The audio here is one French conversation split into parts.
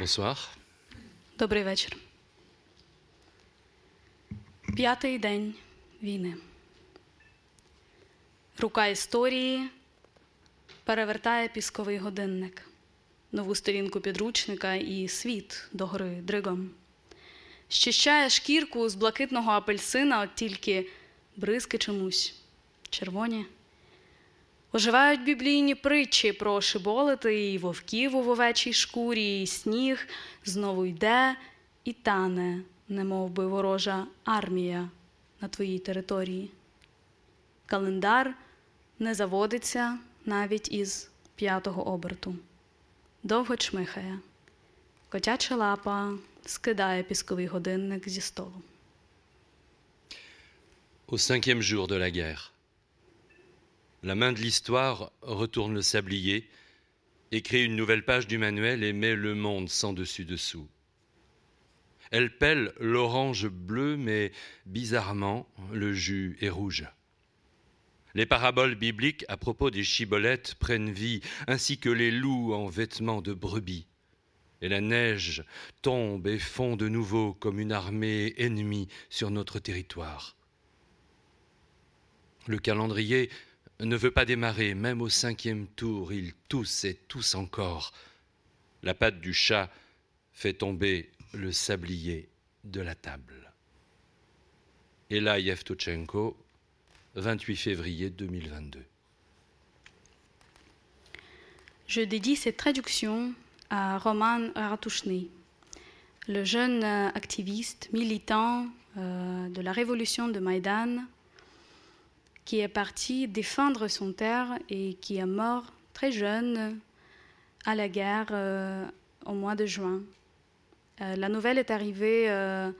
Bonsoir. Добрий вечір. П'ятий день війни. Рука історії перевертає пісковий годинник, нову сторінку підручника і світ догори дригом. Щищає шкірку з блакитного апельсина, от тільки бризки чомусь червоні. Оживають біблійні притчі про шиболити і вовків у вовечій шкурі, і сніг знову йде і тане, немов би ворожа армія на твоїй території. Календар не заводиться навіть із п'ятого оберту. Довго чмихає, котяча лапа скидає пісковий годинник зі столу. Au cinquième jour de la guerre, la main de l'histoire retourne le sablier, écrit une nouvelle page du manuel et met le monde sans dessus-dessous. Elle pèle l'orange bleu, mais bizarrement, le jus est rouge. Les paraboles bibliques à propos des chibolettes prennent vie, ainsi que les loups en vêtements de brebis. Et la neige tombe et fond de nouveau comme une armée ennemie sur notre territoire. Le calendrier ne veut pas démarrer, même au cinquième tour, il tousse et tousse encore. La patte du chat fait tomber le sablier de la table. Ella Yevtochenko, 28 février 2022. Je dédie cette traduction à Roman Ratouchny, le jeune activiste militant euh, de la révolution de Maïdan qui est parti défendre son terre et qui est mort très jeune à la guerre euh, au mois de juin. Euh, la nouvelle est arrivée euh,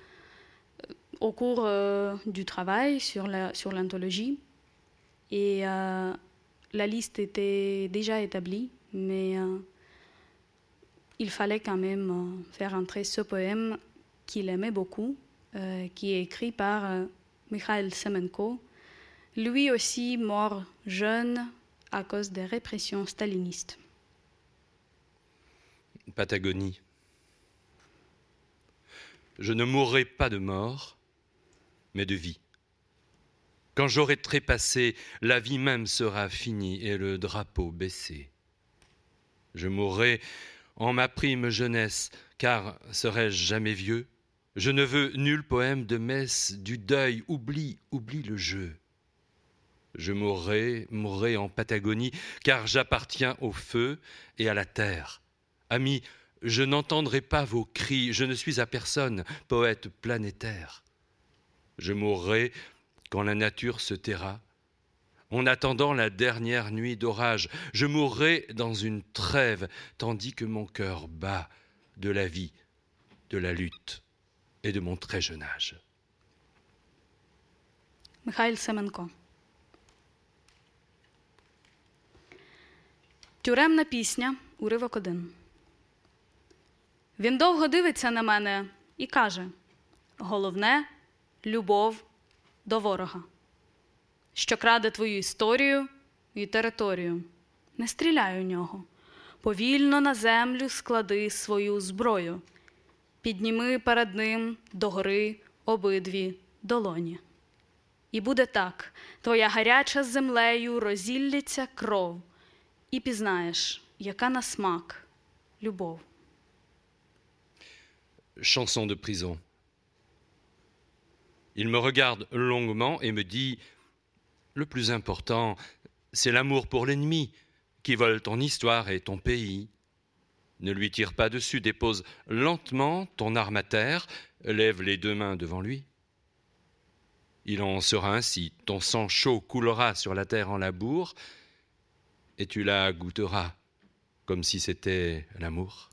au cours du travail sur la- l'anthologie et euh, la liste était déjà établie, mais il fallait quand même faire entrer ce poème qu'il aimait beaucoup, qui est écrit par Mikhail Semenko, lui aussi mort jeune à cause des répressions stalinistes. Patagonie. Je ne mourrai pas de mort, mais de vie. Quand j'aurai trépassé, la vie même sera finie et le drapeau baissé. Je mourrai en ma prime jeunesse, car serais-je jamais vieux? Je ne veux nul poème de messe du deuil, oublie, oublie le jeu. Je mourrai, mourrai en Patagonie, car j'appartiens au feu et à la terre. Amis, je n'entendrai pas vos cris, je ne suis à personne, poète planétaire. Je mourrai quand la nature se taira, en attendant la dernière nuit d'orage. Je mourrai dans une trêve, tandis que mon cœur bat de la vie, de la lutte et de mon très jeune âge. Mikhail Semenko. Тюремна пісня, уривок один. Він довго дивиться на мене і каже: головне любов до ворога, що краде твою історію і територію. Не стріляй у нього. Повільно на землю склади свою зброю. Підніми перед ним догори обидві долоні. І буде так: твоя гаряча землею розілляться кров, і пізнаєш, яка на смак любов. Chanson de prison. Il me regarde longuement et me dit Le plus important, c'est l'amour pour l'ennemi qui vole ton histoire et ton pays. Ne lui tire pas dessus, dépose lentement ton arme à terre, lève les deux mains devant lui. Il en sera ainsi, ton sang chaud coulera sur la terre en labour, et tu la goûteras comme si c'était l'amour.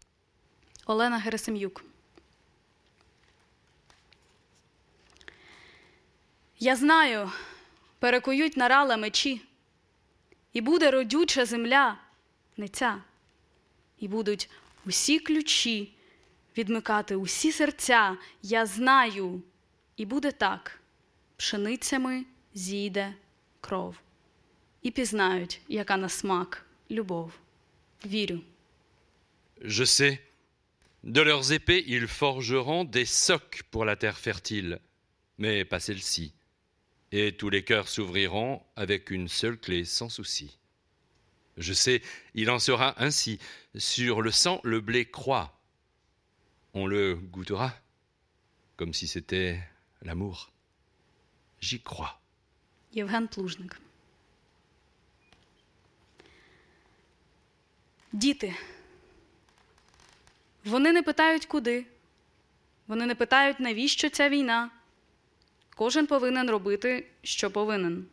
Олена Герасим'юк. Я знаю, перекують на рала мечі, і буде родюча земля, не ця, і будуть усі ключі відмикати усі серця. Я знаю, і буде так: пшеницями зійде кров, і пізнають, яка на смак любов. Вірю. Je sais, De leurs épées, ils forgeront des socs pour la terre fertile, mais pas celle-ci. Et tous les cœurs s'ouvriront avec une seule clé, sans souci. Je sais, il en sera ainsi. Sur le sang, le blé croît. On le goûtera, comme si c'était l'amour. J'y crois. Євген Плужник. Діти. Вони не питають куди. Вони не питають, навіщо ця війна. Кожен повинен робити, що повинен.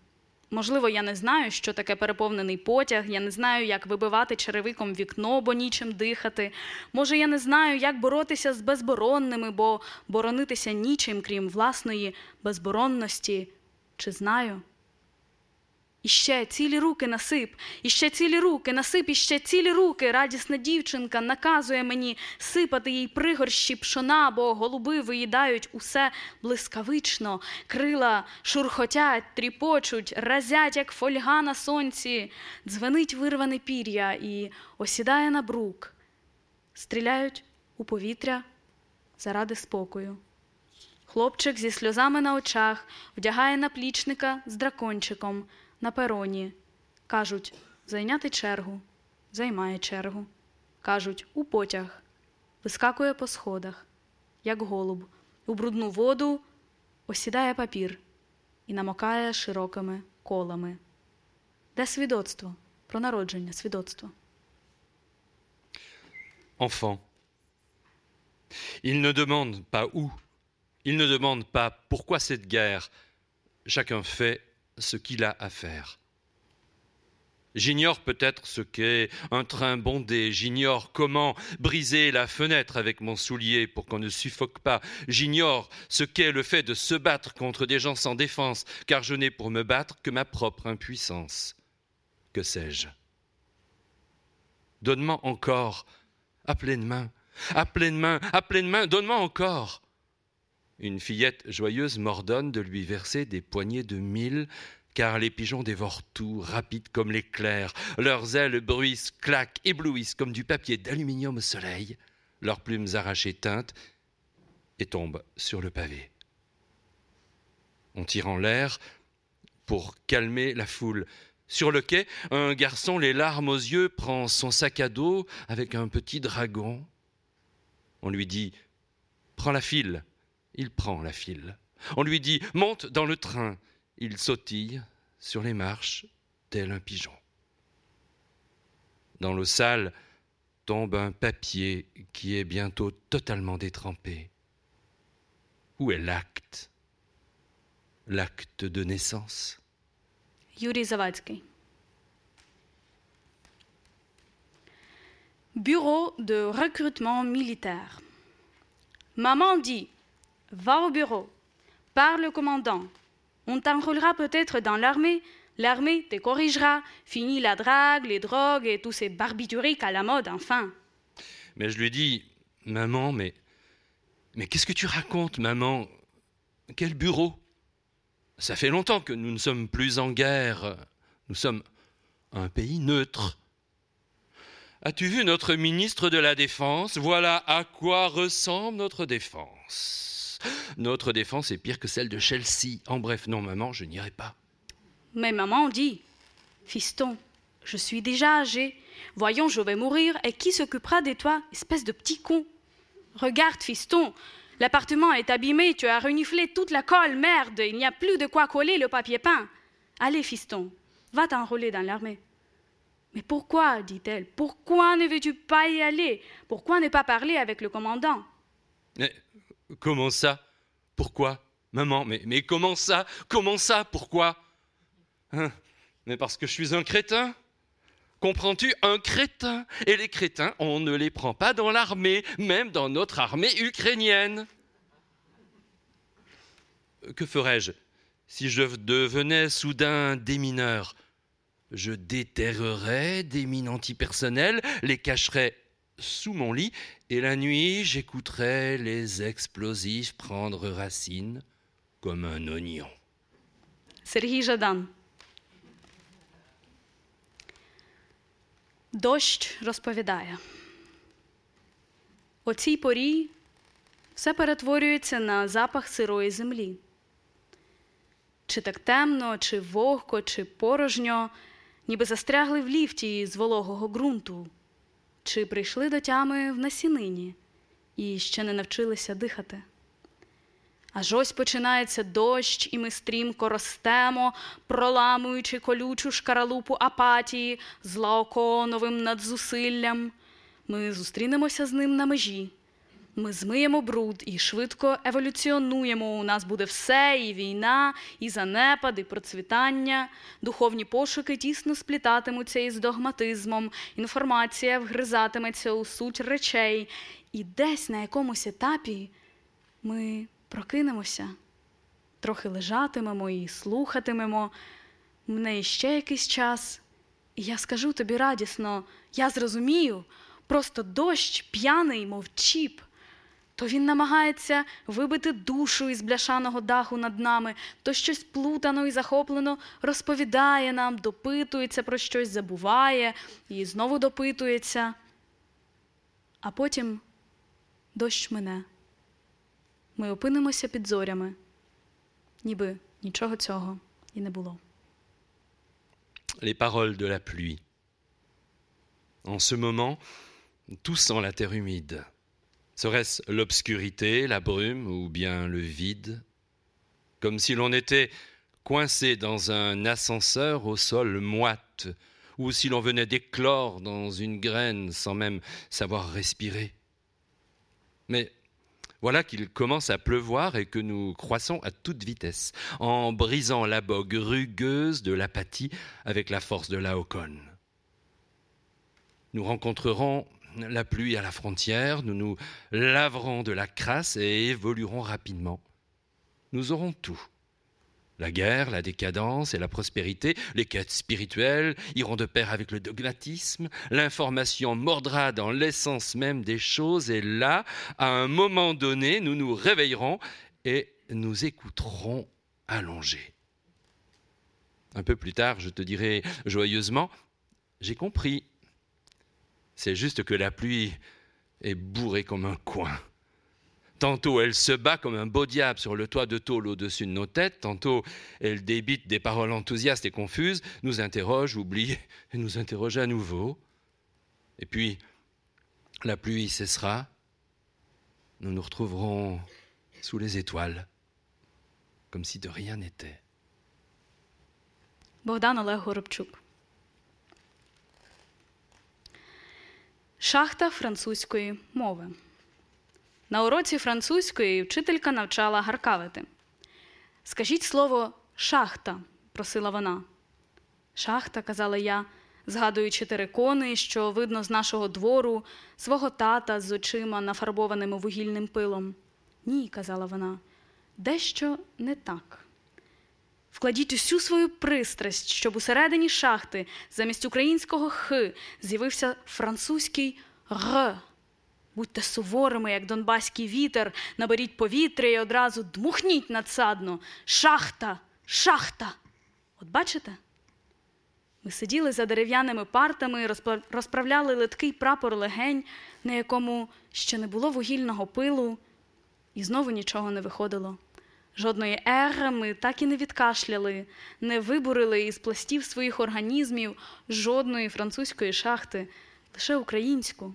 Можливо, я не знаю, що таке переповнений потяг, я не знаю, як вибивати черевиком вікно, бо нічим дихати. Може, я не знаю, як боротися з безборонними, бо боронитися нічим, крім власної безборонності. Чи знаю? Іще цілі руки насип, іще цілі руки, насип, іще цілі руки. Радісна дівчинка наказує мені сипати їй пригорщі пшона, бо голуби виїдають усе блискавично, крила шурхотять, тріпочуть, разять, як фольга на сонці, дзвенить вирване пір'я і осідає на брук. Стріляють у повітря заради спокою. Хлопчик зі сльозами на очах вдягає наплічника з дракончиком на пероні. Кажуть, зайняти чергу, займає чергу. Кажуть, у потяг, вискакує по сходах, як голуб, у брудну воду осідає папір і намокає широкими колами. Де свідоцтво про народження свідоцтво? Enfant. Il ne demande pas où, il ne demande pas pourquoi cette guerre. Chacun fait ce qu'il a à faire. J'ignore peut-être ce qu'est un train bondé, j'ignore comment briser la fenêtre avec mon soulier pour qu'on ne suffoque pas, j'ignore ce qu'est le fait de se battre contre des gens sans défense, car je n'ai pour me battre que ma propre impuissance. Que sais-je? Donne-moi encore, à pleine main, à pleine main, à pleine main, donne-moi encore. Une fillette joyeuse m'ordonne de lui verser des poignées de mille, car les pigeons dévorent tout, rapides comme l'éclair. Leurs ailes bruissent, claquent, éblouissent comme du papier d'aluminium au soleil. Leurs plumes arrachées teintent et tombent sur le pavé. On tire en l'air pour calmer la foule. Sur le quai, un garçon, les larmes aux yeux, prend son sac à dos avec un petit dragon. On lui dit Prends la file. Il prend la file. On lui dit Monte dans le train. Il sautille sur les marches tel un pigeon. Dans l'eau sale tombe un papier qui est bientôt totalement détrempé. Où est l'acte? L'acte de naissance Yuri Zavadsky. Bureau de recrutement militaire. Maman dit Va au bureau, parle au commandant. On t'enrôlera peut-être dans l'armée. L'armée te corrigera. Fini la drague, les drogues et tous ces barbituriques à la mode, enfin. Mais je lui dis Maman, mais. Mais qu'est-ce que tu racontes, maman? Quel bureau? Ça fait longtemps que nous ne sommes plus en guerre. Nous sommes un pays neutre. As-tu vu notre ministre de la Défense? Voilà à quoi ressemble notre défense. Notre défense est pire que celle de Chelsea. En bref, non, maman, je n'irai pas. Mais maman dit Fiston, je suis déjà âgé. Voyons, je vais mourir, et qui s'occupera de toi, espèce de petit con? Regarde, fiston, l'appartement est abîmé, tu as reniflé toute la colle, merde, il n'y a plus de quoi coller le papier peint. Allez, fiston, va t'enrôler dans l'armée. Mais pourquoi dit-elle Pourquoi ne veux-tu pas y aller? Pourquoi ne pas parler avec le commandant? Mais comment ça? Pourquoi? Maman, mais, comment ça? Comment ça? Pourquoi? Hein? Mais parce que je suis un crétin? Comprends-tu? Un crétin. Et les crétins, on ne les prend pas dans l'armée, même dans notre armée ukrainienne. Que ferais-je? Si je devenais soudain démineur Je déterrerais des mines antipersonnelles, les cacherais sous mon lit, et la nuit j'écouterais les explosifs prendre racine comme un oignon. Сергій Жадан. Дощ розповідає. О цій порі все перетворюється на запах сирої землі. Чи так темно, чи вогко, чи порожньо, ніби застрягли в ліфті з вологого ґрунту, чи прийшли до тями в насінині і ще не навчилися дихати. Аж ось починається дощ, і ми стрімко ростемо, проламуючи колючу шкаралупу апатії з надзусиллям. Ми зустрінемося з ним на межі. Ми змиємо бруд і швидко еволюціонуємо. У нас буде все, і війна, і занепад, і процвітання. Духовні пошуки тісно сплітатимуться із догматизмом, інформація вгризатиметься у суть речей, і десь на якомусь етапі ми прокинемося, трохи лежатимемо і слухатимемо. Мене іще якийсь час, і я скажу тобі радісно, я зрозумію, просто дощ п'яний, мов чіп. То він намагається вибити душу із бляшаного даху над нами, то щось плутано і захоплено розповідає нам, допитується про щось, забуває і знову допитується. А потім дощ мине. Ми опинимося під зорями, ніби нічого цього і не було. Les paroles de la pluie. En ce moment, tout sent la terre humide. Serait-ce l'obscurité, la brume ou bien le vide? Comme si l'on était coincé dans un ascenseur au sol moite, ou si l'on venait d'éclore dans une graine sans même savoir respirer. Mais voilà qu'il commence à pleuvoir et que nous croissons à toute vitesse, en brisant la bogue rugueuse de l'apathie avec la force de Laocoon. Nous rencontrerons la pluie à la frontière, nous nous laverons de la crasse et évoluerons rapidement. Nous aurons tout. La guerre, la décadence et la prospérité, les quêtes spirituelles iront de pair avec le dogmatisme, l'information mordra dans l'essence même des choses et là, à un moment donné, nous nous réveillerons et nous écouterons allongés. Un peu plus tard, je te dirai joyeusement, j'ai compris. C'est juste que la pluie est bourrée comme un coin. Tantôt elle se bat comme un beau diable sur le toit de tôle au-dessus de nos têtes, tantôt elle débite des paroles enthousiastes et confuses, nous interroge, oublie et nous interroge à nouveau. Et puis la pluie cessera, nous nous retrouverons sous les étoiles, comme si de rien n'était. Богдан Олег Горобчук. Шахта французької мови. На уроці французької вчителька навчала гаркавити. Скажіть слово шахта, просила вона. Шахта, казала я, згадуючи терикони, що видно з нашого двору, свого тата з очима, нафарбованими вугільним пилом. Ні, казала вона, дещо не так. Вкладіть усю свою пристрасть, щоб усередині шахти замість українського х з'явився французький р. Будьте суворими, як донбаський вітер, наберіть повітря і одразу дмухніть надсадно. Шахта, шахта. От бачите? Ми сиділи за дерев'яними партами, розправляли литкий прапор легень, на якому ще не було вугільного пилу, і знову нічого не виходило. Жодної ери ми так і не відкашляли, не вибурили із пластів своїх організмів жодної французької шахти, лише українську.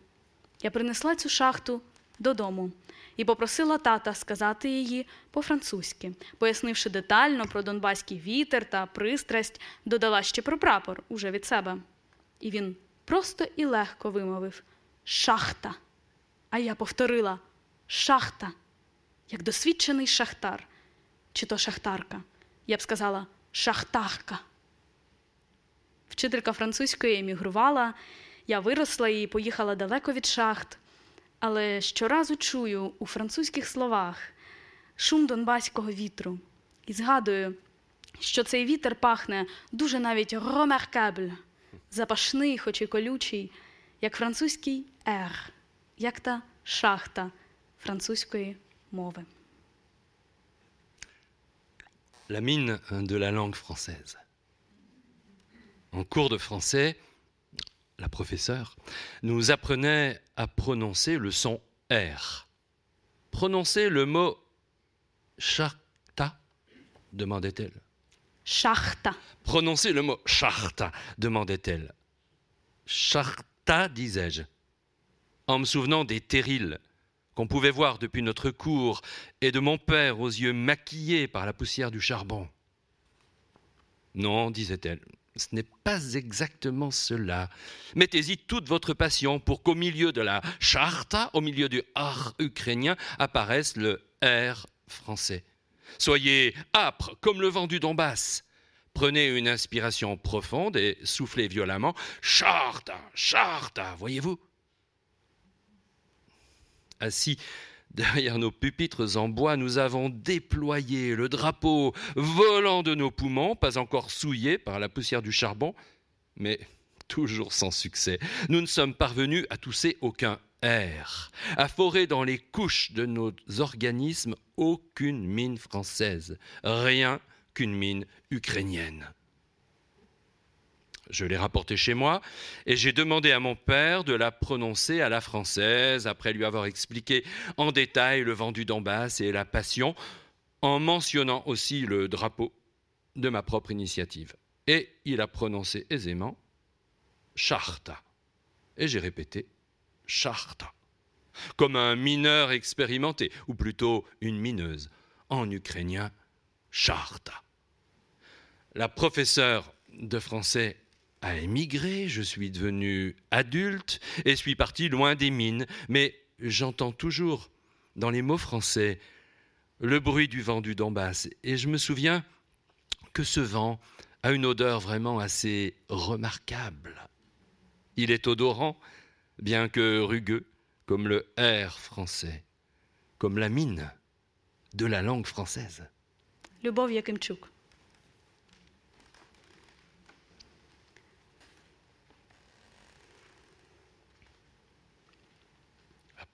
Я принесла цю шахту додому і попросила тата сказати її по-французьки, пояснивши детально про донбаський вітер та пристрасть, додала ще про прапор уже від себе. І він просто і легко вимовив шахта. А я повторила шахта, як досвідчений шахтар, чи то шахтарка. Я б сказала шахтарка. Вчителька французької емігрувала. Я виросла і поїхала далеко від шахт, але щоразу чую у французьких словах шум донбаського вітру і згадую, що цей вітер пахне дуже навіть ромеркабль, запашний, хоч і колючий, як французький ер, як та шахта французької мови. La mine de la langue française. En cours de français, la professeure, nous apprenait à prononcer le son R. Prononcez le mot charta demandait-elle. Charta. Prononcez le mot charta demandait-elle. Charta, disais-je, en me souvenant des terrils qu'on pouvait voir depuis notre cour et de mon père aux yeux maquillés par la poussière du charbon. Non, disait-elle, ce n'est pas exactement cela. Mettez-y toute votre passion pour qu'au milieu de la charta, au milieu du R ukrainien, apparaisse le R français. Soyez âpre comme le vent du Donbass. Prenez une inspiration profonde et soufflez violemment. Charta, charta, voyez-vous? Assis derrière nos pupitres en bois, nous avons déployé le drapeau volant de nos poumons, pas encore souillé par la poussière du charbon, mais toujours sans succès. Nous ne sommes parvenus à tousser aucun air, à forer dans les couches de nos organismes aucune mine française, rien qu'une mine ukrainienne. Je l'ai rapportée chez moi et j'ai demandé à mon père de la prononcer à la française après lui avoir expliqué en détail le vent du Donbass et la passion, en mentionnant aussi le drapeau de ma propre initiative. Et il a prononcé aisément Charta. Et j'ai répété Charta. Comme un mineur expérimenté, ou plutôt une mineuse, en ukrainien Charta. La professeure de français a émigré, je suis devenu adulte et suis parti loin des mines, mais j'entends toujours dans les mots français le bruit du vent du Donbass et je me souviens que ce vent a une odeur vraiment assez remarquable. Il est odorant, bien que rugueux, comme le R français, comme la mine de la langue française. Любов Якимчук.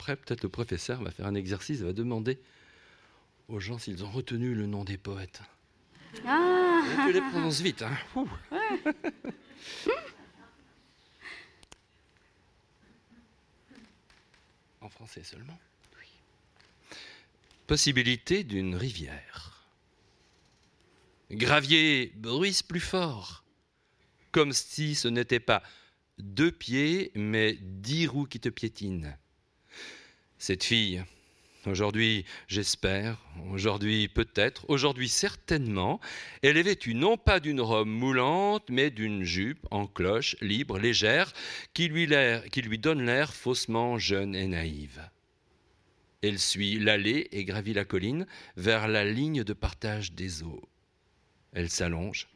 Après, peut-être le professeur va faire un exercice, va demander aux gens s'ils ont retenu le nom des poètes. Ah tu les prononces vite, hein. En français seulement Oui. Possibilité d'une rivière. Gravier bruisse plus fort, comme si ce n'était pas deux pieds, mais dix roues qui te piétinent. Cette fille, aujourd'hui j'espère, aujourd'hui peut-être, aujourd'hui certainement, elle est vêtue non pas d'une robe moulante, mais d'une jupe en cloche, libre, légère, qui lui, donne l'air faussement jeune et naïve. Elle suit l'allée et gravit la colline vers la ligne de partage des eaux. Elle s'allonge,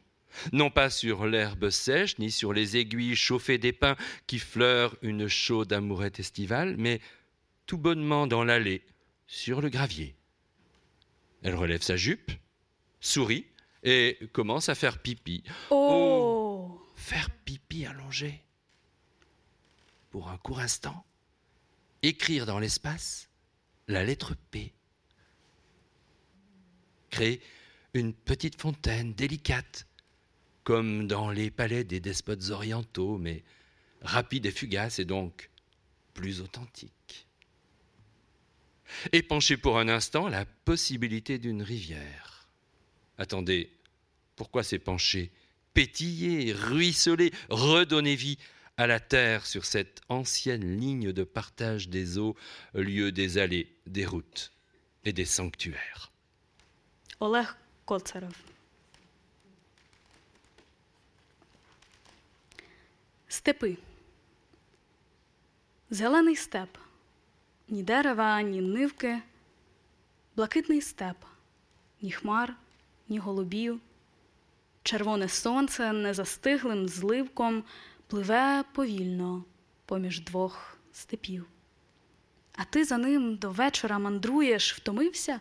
non pas sur l'herbe sèche, ni sur les aiguilles chauffées des pins qui fleurent une chaude amourette estivale, mais tout bonnement dans l'allée, sur le gravier. Elle relève sa jupe, sourit et commence à faire pipi. Oh Faire pipi allongé. Pour un court instant, écrire dans l'espace la lettre P. Créer une petite fontaine délicate, comme dans les palais des despotes orientaux, mais rapide et fugace et donc plus authentique Épancher pour un instant la possibilité d'une rivière. Attendez, pourquoi s'épancher Pétiller, ruisseler, redonner vie à la terre sur cette ancienne ligne de partage des eaux, lieu des allées, des routes et des sanctuaires. Олег Коцаров. Степи. Зелений степ. Ні дерева, ні нивки. Блакитний степ. Ні хмар, ні голубів. Червоне сонце незастиглим зливком пливе повільно поміж двох степів. А ти за ним до вечора мандруєш, втомився?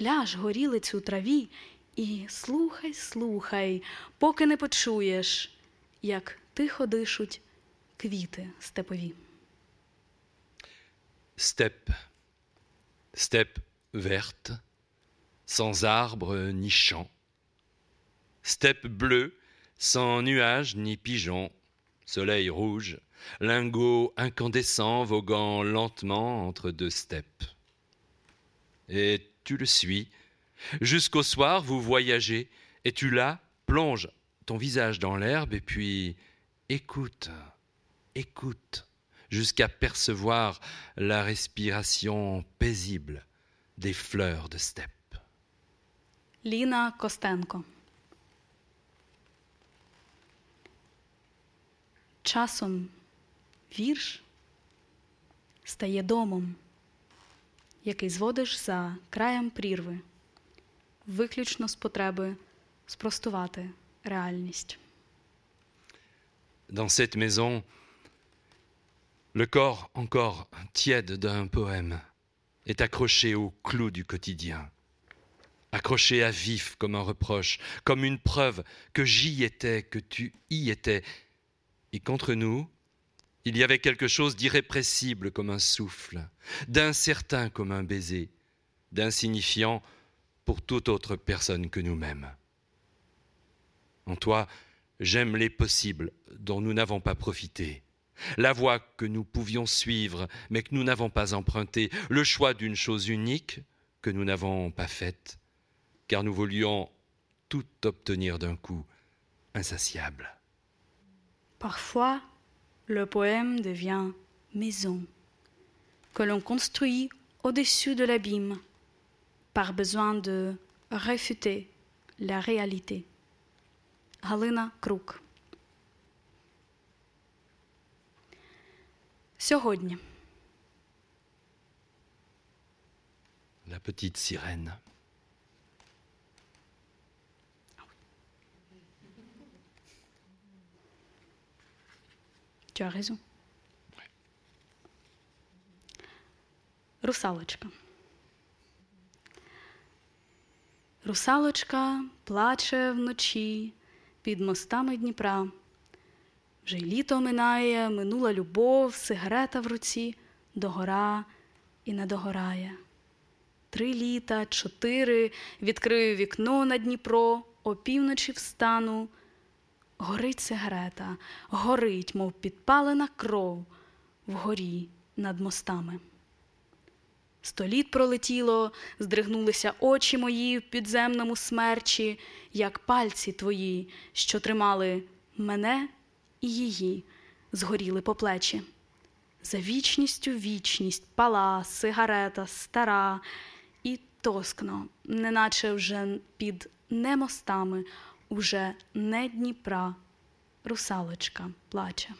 Ляж горілиць у траві і слухай, слухай, поки не почуєш, як тихо дишуть квіти степові. Steppe, steppe verte, sans arbres ni champs. Steppe bleue, sans nuages ni pigeons, soleil rouge, lingot incandescent voguant lentement entre deux steppes. Et tu le suis. Jusqu'au soir, vous voyagez, et tu là, plonges ton visage dans l'herbe, et puis écoute, écoute, jusqu'à percevoir la respiration paisible des fleurs de steppe. Ліна Костенко. Часом вірш стає домом, який зводиш за краєм прірви, виключно з потреби спростувати реальність. Dans cette maison, le corps encore tiède d'un poème est accroché au clou du quotidien, accroché à vif comme un reproche, comme une preuve que j'y étais, que tu y étais, et qu'entre nous, il y avait quelque chose d'irrépressible comme un souffle, d'incertain comme un baiser, d'insignifiant pour toute autre personne que nous-mêmes. En toi, j'aime les possibles dont nous n'avons pas profité, la voie que nous pouvions suivre mais que nous n'avons pas empruntée, le choix d'une chose unique que nous n'avons pas faite, car nous voulions tout obtenir d'un coup, insatiable. Parfois, le poème devient maison, que l'on construit au-dessus de l'abîme, par besoin de réfuter la réalité. Halina Krug Сьогодні La petite sirène. Tu as raison. Русалочка. Русалочка плаче вночі під мостами Дніпра. Вже й літо минає, минула любов, сигарета в руці, догора і не догорає. Три літа, чотири, відкрию вікно на Дніпро, опівночі встану. Горить сигарета, горить, мов підпалена кров вгорі над мостами. Сто літ пролетіло, здригнулися очі мої в підземному смерчі, як пальці твої, що тримали мене і її, згоріли по плечі. За вічністю вічність пала, сигарета, стара і тоскно, неначе вже під не мостами, уже не Дніпра, русалочка плаче.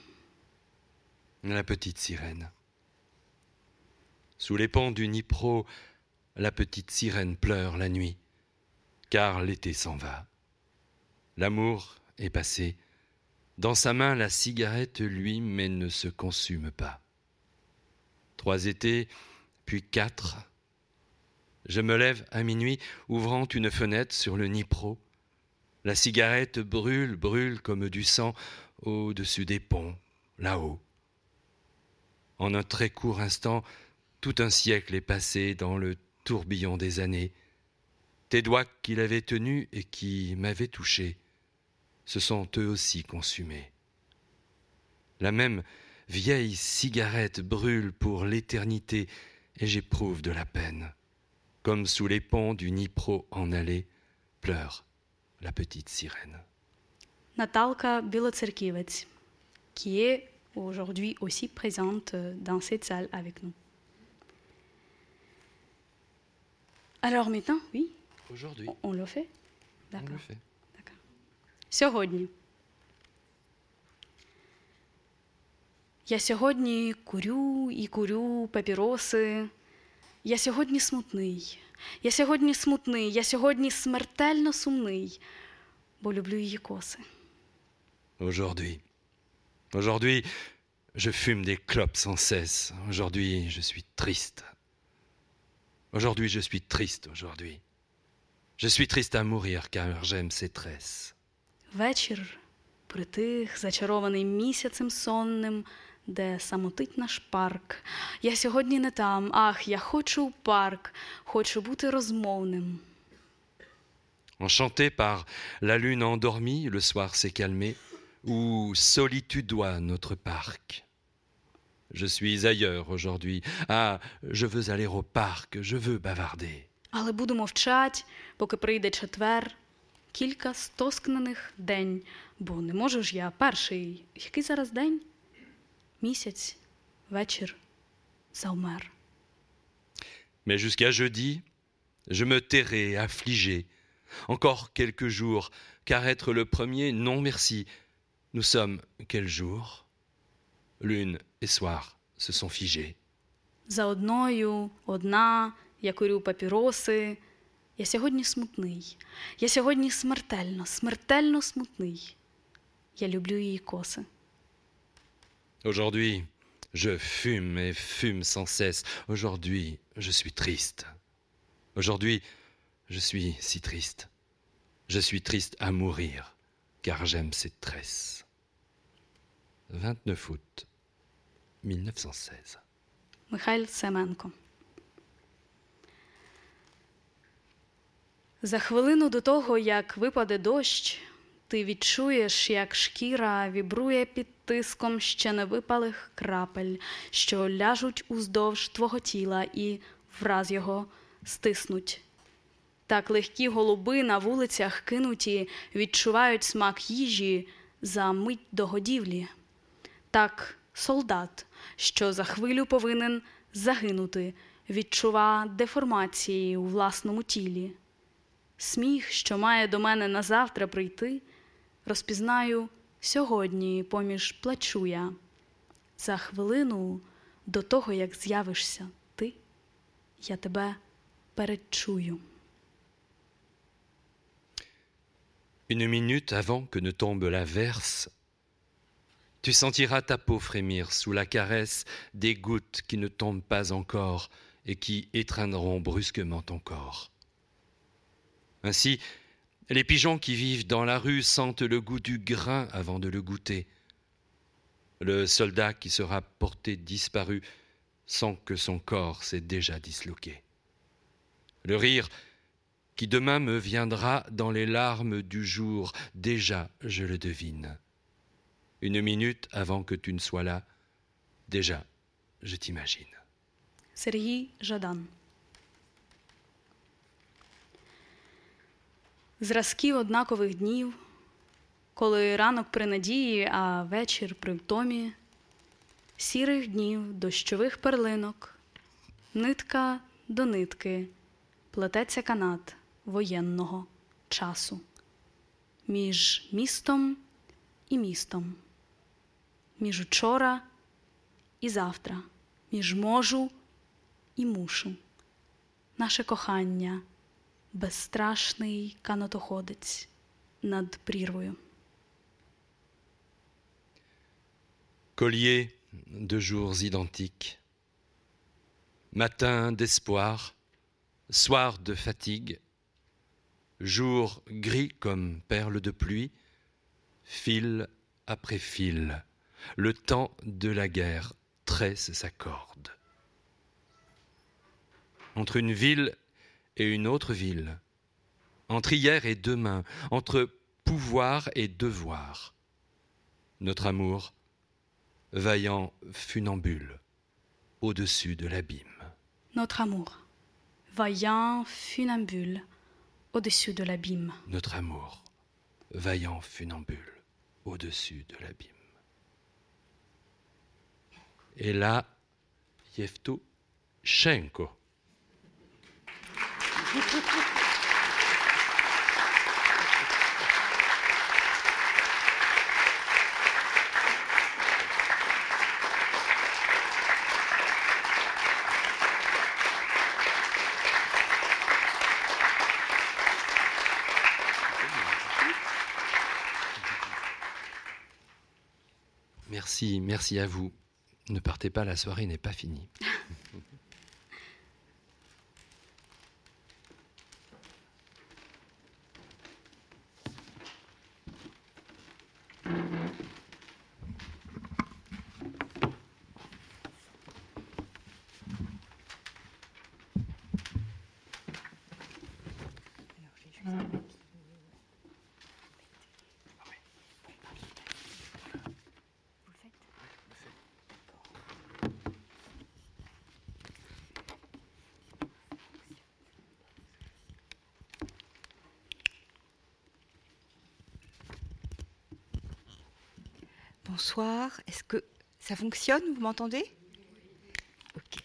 La petite sirène. Sous les ponts du Nipro, la petite sirène pleure la nuit, car l'été s'en va. L'amour est passé. Dans sa main, la cigarette, lui, mais ne se consume pas. Trois étés, puis quatre. Je me lève à minuit, ouvrant une fenêtre sur le Nipro. La cigarette brûle, brûle comme du sang au-dessus des ponts, là-haut. En un très court instant, tout un siècle est passé dans le tourbillon des années. Tes doigts qu'il avait tenus et qui m'avaient touché se sont eux aussi consumés. La même vieille cigarette brûle pour l'éternité, et j'éprouve de la peine. Comme sous les ponts du Nipro en allée, pleure la petite sirène. Natalka Bilocerkiewicz, qui est aujourd'hui aussi présente dans cette salle avec nous. Alors maintenant, oui Aujourd'hui. On. On le fait. Сьогодні. Я сьогодні курю і курю папіроси. Я сьогодні смутний. Я сьогодні смутний. Я сьогодні смертельно сумний, бо люблю її коси. Aujourd'hui. Aujourd'hui, je fume des clopes sans cesse. Aujourd'hui, je suis triste. Aujourd'hui, je suis triste aujourd'hui. Je suis triste à mourir car j'aime ces tresses. Вечір притих, зачарований місяцем сонним, де самотить наш парк. Я сьогодні не там. Ах, я хочу в парк, хочу бути розмовним. Enchanté par la lune endormie, le soir s'est calmé. où solitudois notre parc. Je suis ailleurs aujourd'hui. Ah, je veux aller au parc, je veux bavarder. Але буду мовчать, поки прийде четвер, кілька стоскнених день, бо не можу ж я перший. Який зараз день? Місяць, вечір, завмер. Mais jusqu'à jeudi, je me tairai affligé. Encore quelques jours, car être le premier, non merci. Nous sommes quel jour Lune et soir se sont figés. За одною, одна, я курю папіроси. Я сьогодні смутний. Я сьогодні смертельно, смертельно смутний. Я люблю її коси. Aujourd'hui, je fume et fume sans cesse. Aujourd'hui, je suis triste. Aujourd'hui, je suis si triste. Je suis triste à mourir, car j'aime ces tresses. 29 août 1916. Михайль Семенко. За хвилину до того, як випаде дощ, ти відчуєш, як шкіра вібрує під тиском ще невипалих крапель, що ляжуть уздовж твого тіла і враз його стиснуть. Так легкі голуби на вулицях кинуті відчувають смак їжі за мить до годівлі. Так солдат, що за хвилю повинен загинути, відчува деформації у власному тілі. Сміх, що має до мене назавтра прийти, розпізнаю сьогодні поміж плачу я. За хвилину до того, як з'явишся ти, я тебе передчую. Une minute avant que ne tombe l'averse, tu sentiras ta peau frémir sous la caresse des gouttes qui ne tombent pas encore et qui étreindront brusquement ton corps. Ainsi, les pigeons qui vivent dans la rue sentent le goût du grain avant de le goûter. Le soldat qui sera porté disparu sent que son corps s'est déjà disloqué. Le rire qui demain me viendra dans les larmes du jour, déjà je le devine. Une minute avant que tu ne sois là, déjà je t'imagine. Sergi Jadan. Зразків однакових днів, коли ранок при надії, а вечір при втомі, сірих днів, дощових перлинок, нитка до нитки, плететься канат воєнного часу між містом і містом, між учора і завтра, між можу і мушу. Наше кохання, безстрашний канатоходець над прірвою. Collier de jours identiques, matin d'espoir, soir de fatigue, jour gris comme perles de pluie, fil après fil, le temps de la guerre tresse sa corde. Entre une ville et une autre ville, entre hier et demain, entre pouvoir et devoir, notre amour, vaillant funambule, au-dessus de l'abîme. Notre amour, vaillant funambule au-dessus de l'abîme. Notre amour, vaillant funambule, au-dessus de l'abîme. Et là, Yevto Shenko. Merci, merci à vous. Ne partez pas, la soirée n'est pas finie. bonsoir. Est-ce que ça fonctionne Vous m'entendez? Ok.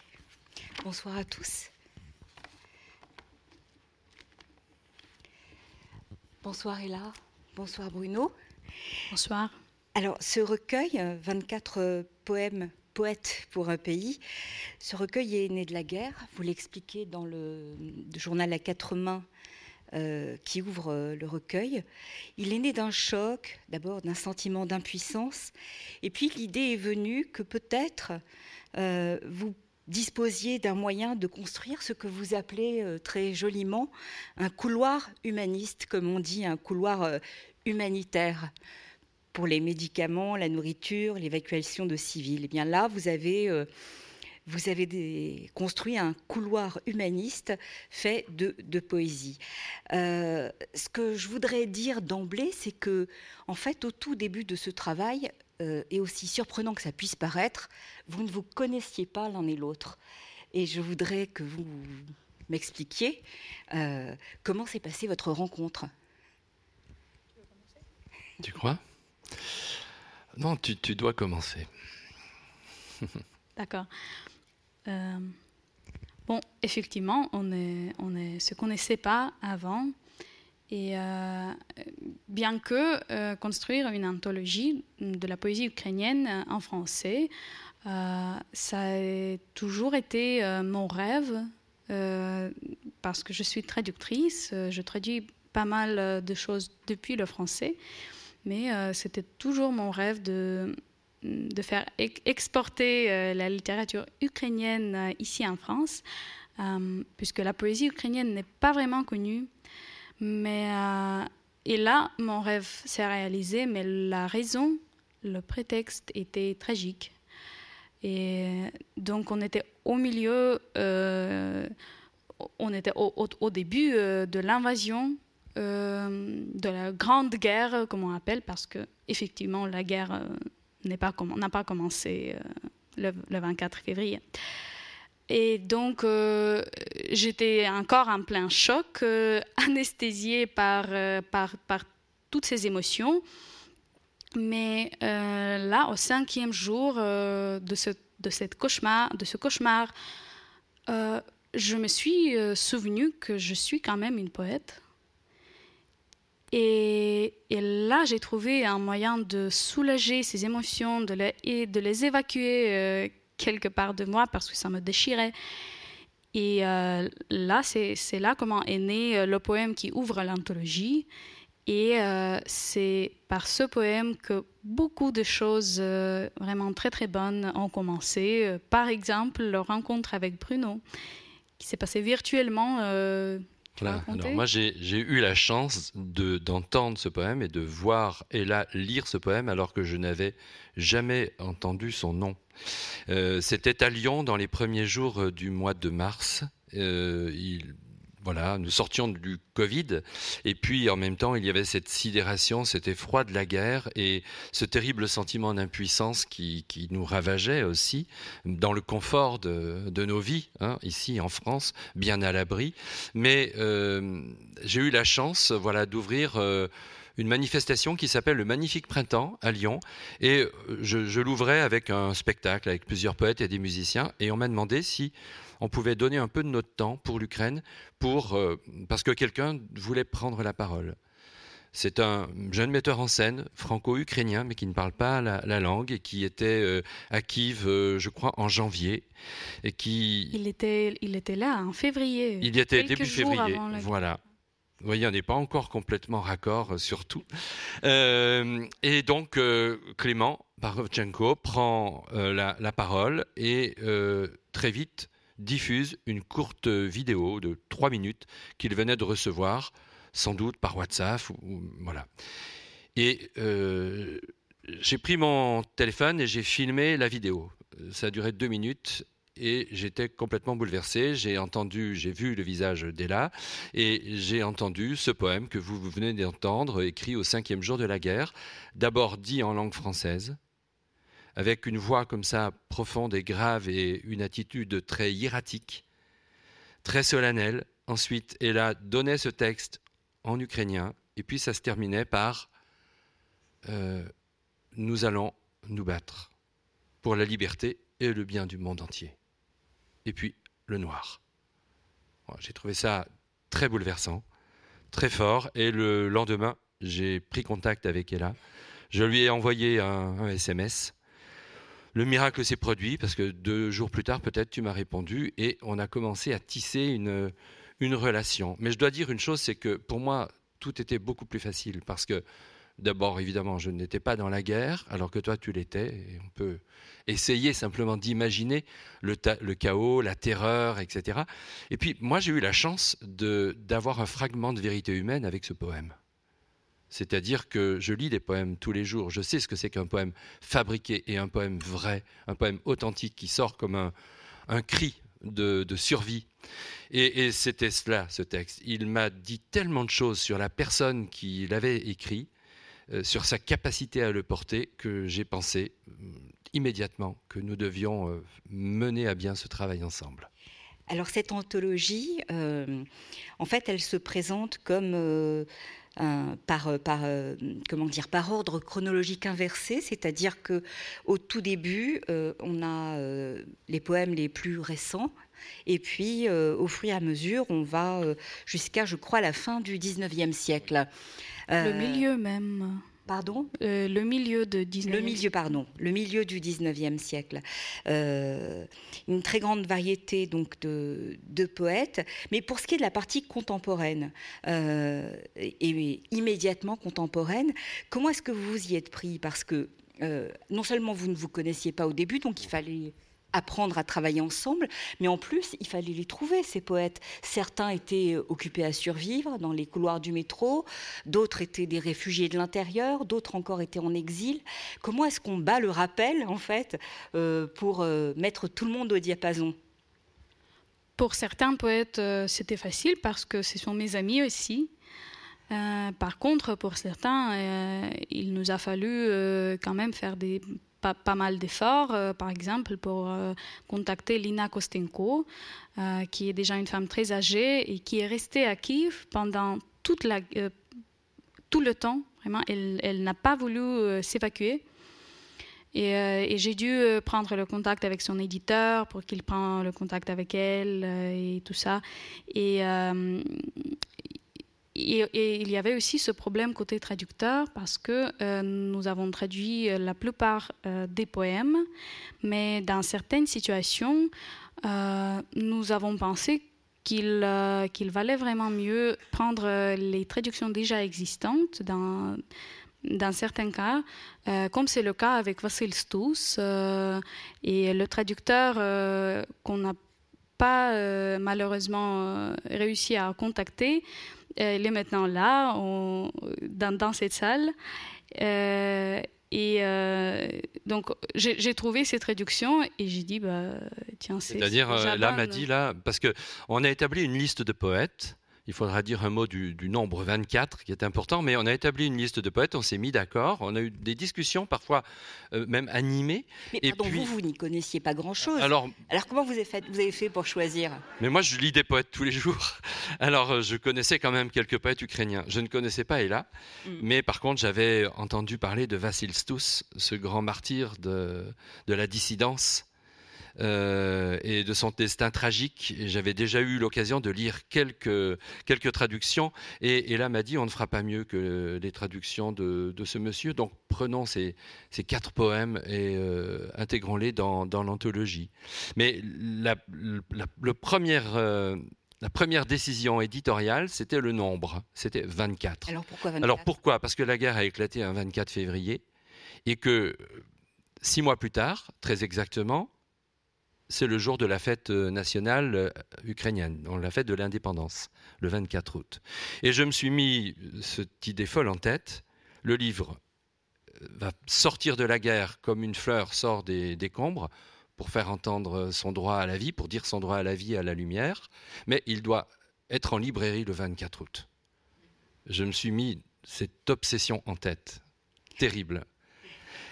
Bonsoir à tous. Bonsoir Ella. Bonsoir Bruno. Bonsoir. Alors, ce recueil, 24 euh, poèmes, poètes pour un pays, ce recueil est né de la guerre. Vous l'expliquez dans le, journal à quatre mains euh, qui ouvre euh, le recueil. Il est né d'un choc, d'abord d'un sentiment d'impuissance, et puis l'idée est venue que peut-être vous disposiez d'un moyen de construire ce que vous appelez très joliment un couloir humaniste, comme on dit, un couloir humanitaire pour les médicaments, la nourriture, l'évacuation de civils. Et eh bien là, vous avez, euh, vous avez construit un couloir humaniste fait de, poésie. Euh, ce que je voudrais dire d'emblée, c'est que, en fait, au tout début de ce travail, euh, et aussi surprenant que ça puisse paraître, vous ne vous connaissiez pas l'un et l'autre. Et je voudrais que vous m'expliquiez comment s'est passée votre rencontre. Tu crois? Non, tu, dois commencer. D'accord. Euh, bon, effectivement, on ne se connaissait pas avant. Et euh, bien que euh, construire une anthologie de la poésie ukrainienne en français, ça a toujours été mon rêve, parce que je suis traductrice, je traduis pas mal de choses depuis le français. Mais c'était toujours mon rêve de, de faire exporter euh, la littérature ukrainienne euh, ici en France, puisque la poésie ukrainienne n'est pas vraiment connue. Mais, et là, mon rêve s'est réalisé, mais la raison, le prétexte était tragique. Et donc on était au milieu, on était au, au début de l'invasion euh, de la Grande Guerre, comme on appelle, parce que effectivement la guerre euh, n'a pas commencé euh, le, 24 février. Et donc j'étais encore en plein choc, anesthésiée par, par, par toutes ces émotions. Mais là, au cinquième jour de, ce, de, cette cauchemar, de ce cauchemar, je me suis souvenu que je suis quand même une poète et, là, j'ai trouvé un moyen de soulager ces émotions de les, et de les évacuer euh, quelque part de moi parce que ça me déchirait. Et euh, là, c'est là comment est né euh, le poème qui ouvre l'anthologie. Et c'est par ce poème que beaucoup de choses vraiment très très bonnes ont commencé. par exemple, la rencontre avec Bruno, qui s'est passée virtuellement alors moi j'ai eu la chance d'entendre ce poème et de voir Ella lire ce poème alors que je n'avais jamais entendu son nom. Euh, c'était à Lyon dans les premiers jours euh, du mois de mars. Euh, il voilà, nous sortions du Covid, et puis en même temps, il y avait cette sidération, cet effroi de la guerre, et ce terrible sentiment d'impuissance qui, nous ravageait aussi, dans le confort de, nos vies, hein, ici en France, bien à l'abri. Mais euh, j'ai eu la chance, voilà, d'ouvrir. Euh, une manifestation qui s'appelle le Magnifique Printemps à Lyon. Et euh, je l'ouvrais avec un spectacle avec plusieurs poètes et des musiciens. Et on m'a demandé si on pouvait donner un peu de notre temps pour l'Ukraine, pour, euh, parce que quelqu'un voulait prendre la parole. C'est un jeune metteur en scène franco-ukrainien, mais qui ne parle pas la, langue et qui était euh, à Kiev, euh, je crois, en janvier. Et qui... il, était, il était là en février. Il y était début février. Voilà. Vous voyez, on n'est pas encore complètement raccord sur tout. et donc, Clément Barovchenko prend la, la, parole et très vite, diffuse une courte vidéo de trois minutes qu'il venait de recevoir, sans doute par WhatsApp. Ou, voilà. Et euh, j'ai pris mon téléphone et j'ai filmé la vidéo. Ça a duré deux minutes et j'étais complètement bouleversé. J'ai entendu, j'ai vu le visage d'Ella et j'ai entendu ce poème que vous venez d'entendre, écrit au cinquième jour de la guerre, d'abord dit en langue française, avec une voix comme ça profonde et grave et une attitude très hiératique, très solennelle. Ensuite, elle a donné ce texte en ukrainien et puis ça se terminait par euh, Nous allons nous battre pour la liberté et le bien du monde entier. Et puis le noir. J'ai trouvé ça très bouleversant, très fort, et le lendemain, j'ai pris contact avec Ella. Je lui ai envoyé un, SMS. Le miracle s'est produit parce que deux jours plus tard, peut-être, tu m'as répondu et on a commencé à tisser une, une relation. Mais je dois dire une chose, c'est que pour moi, tout était beaucoup plus facile parce que D'abord, évidemment, je n'étais pas dans la guerre, alors que toi, tu l'étais. Et on peut essayer simplement d'imaginer le, chaos, la terreur, etc. Et puis, moi, j'ai eu la chance d'avoir un fragment de vérité humaine avec ce poème. C'est-à-dire que je lis des poèmes tous les jours. Je sais ce que c'est qu'un poème fabriqué et un poème vrai, un poème authentique qui sort comme un, cri de, survie. Et, et c'était cela, ce texte. Il m'a dit tellement de choses sur la personne qui l'avait écrit euh, sur sa capacité à le porter que j'ai pensé euh, immédiatement que nous devions euh, mener à bien ce travail ensemble. Alors cette anthologie, en fait, elle se présente comme par, par, comment dire, par ordre chronologique inversé, c'est-à-dire que au tout début, on a les poèmes les plus récents, et puis au fur et à mesure, on va jusqu'à, je crois, la fin du 19e siècle. Le milieu même. Pardon euh, Le milieu de 19 Le milieu, pardon, le milieu du 19e siècle. Euh, une très grande variété donc de, poètes. Mais pour ce qui est de la partie contemporaine euh, et, immédiatement contemporaine, comment est-ce que vous vous y êtes pris? Parce que non seulement vous ne vous connaissiez pas au début, donc il fallait apprendre à travailler ensemble, mais en plus, il fallait les trouver, ces poètes. Certains étaient euh, occupés à survivre dans les couloirs du métro, d'autres étaient des réfugiés de l'intérieur, d'autres encore étaient en exil. Comment est-ce qu'on bat le rappel, en fait, euh, pour euh, mettre tout le monde au diapason? Pour certains poètes, c'était facile parce que ce sont mes amis aussi. par contre, pour certains, il nous a fallu quand même faire des pas, mal d'efforts, euh, par exemple, pour euh, contacter Lina Kostenko, euh, qui est déjà une femme très âgée et qui est restée à Kiev pendant tout le temps. Vraiment, elle, n'a pas voulu s'évacuer. Et, j'ai dû prendre le contact avec son éditeur pour qu'il prenne le contact avec elle et tout ça. Et, et, il y avait aussi ce problème côté traducteur parce que euh, nous avons traduit euh, la plupart euh, des poèmes, mais dans certaines situations, nous avons pensé qu'il valait vraiment mieux prendre les traductions déjà existantes dans, certains cas, comme c'est le cas avec Vassil Stous, et le traducteur qu'on n'a pas malheureusement réussi à contacter, il est maintenant là, dans, cette salle. Euh, et euh, donc, j'ai trouvé cette réduction et j'ai dit, bah, tiens, c'est. C'est-à-dire, là, m'a dit, là, parce qu'on a établi une liste de poètes il faudra dire un mot du, nombre 24 qui est important, mais on a établi une liste de poètes, on s'est mis d'accord, on a eu des discussions parfois euh, même animées. Mais et pardon, vous, vous n'y connaissiez pas grand-chose. Alors, alors comment vous avez, fait, vous avez fait pour choisir? Mais moi, je lis des poètes tous les jours. Alors, euh, je connaissais quand même quelques poètes ukrainiens. Je ne connaissais pas Ella, hmm. mais par contre, j'avais entendu parler de Vassil Stous, ce grand martyr de, de la dissidence euh, et de son destin tragique. J'avais déjà eu l'occasion de lire quelques, quelques traductions, et, et là m'a dit on ne fera pas mieux que les traductions de, de ce monsieur, donc prenons ces, ces quatre poèmes et euh, intégrons-les dans, dans l'anthologie. Mais la, le première... Euh, la première décision éditoriale, c'était le nombre, c'était 24. Alors pourquoi 24 Alors pourquoi? Parce que la guerre a éclaté un 24 février et que six mois plus tard, très exactement, c'est le jour de la fête euh, nationale euh, ukrainienne, la fête de l'indépendance, le 24 août. Et je me suis mis cette idée folle en tête. Le livre euh, va sortir de la guerre comme une fleur sort des décombres pour faire entendre son droit à la vie, pour dire son droit à la vie à la lumière, mais il doit être en librairie le 24 août. Je me suis mis cette obsession en tête, terrible.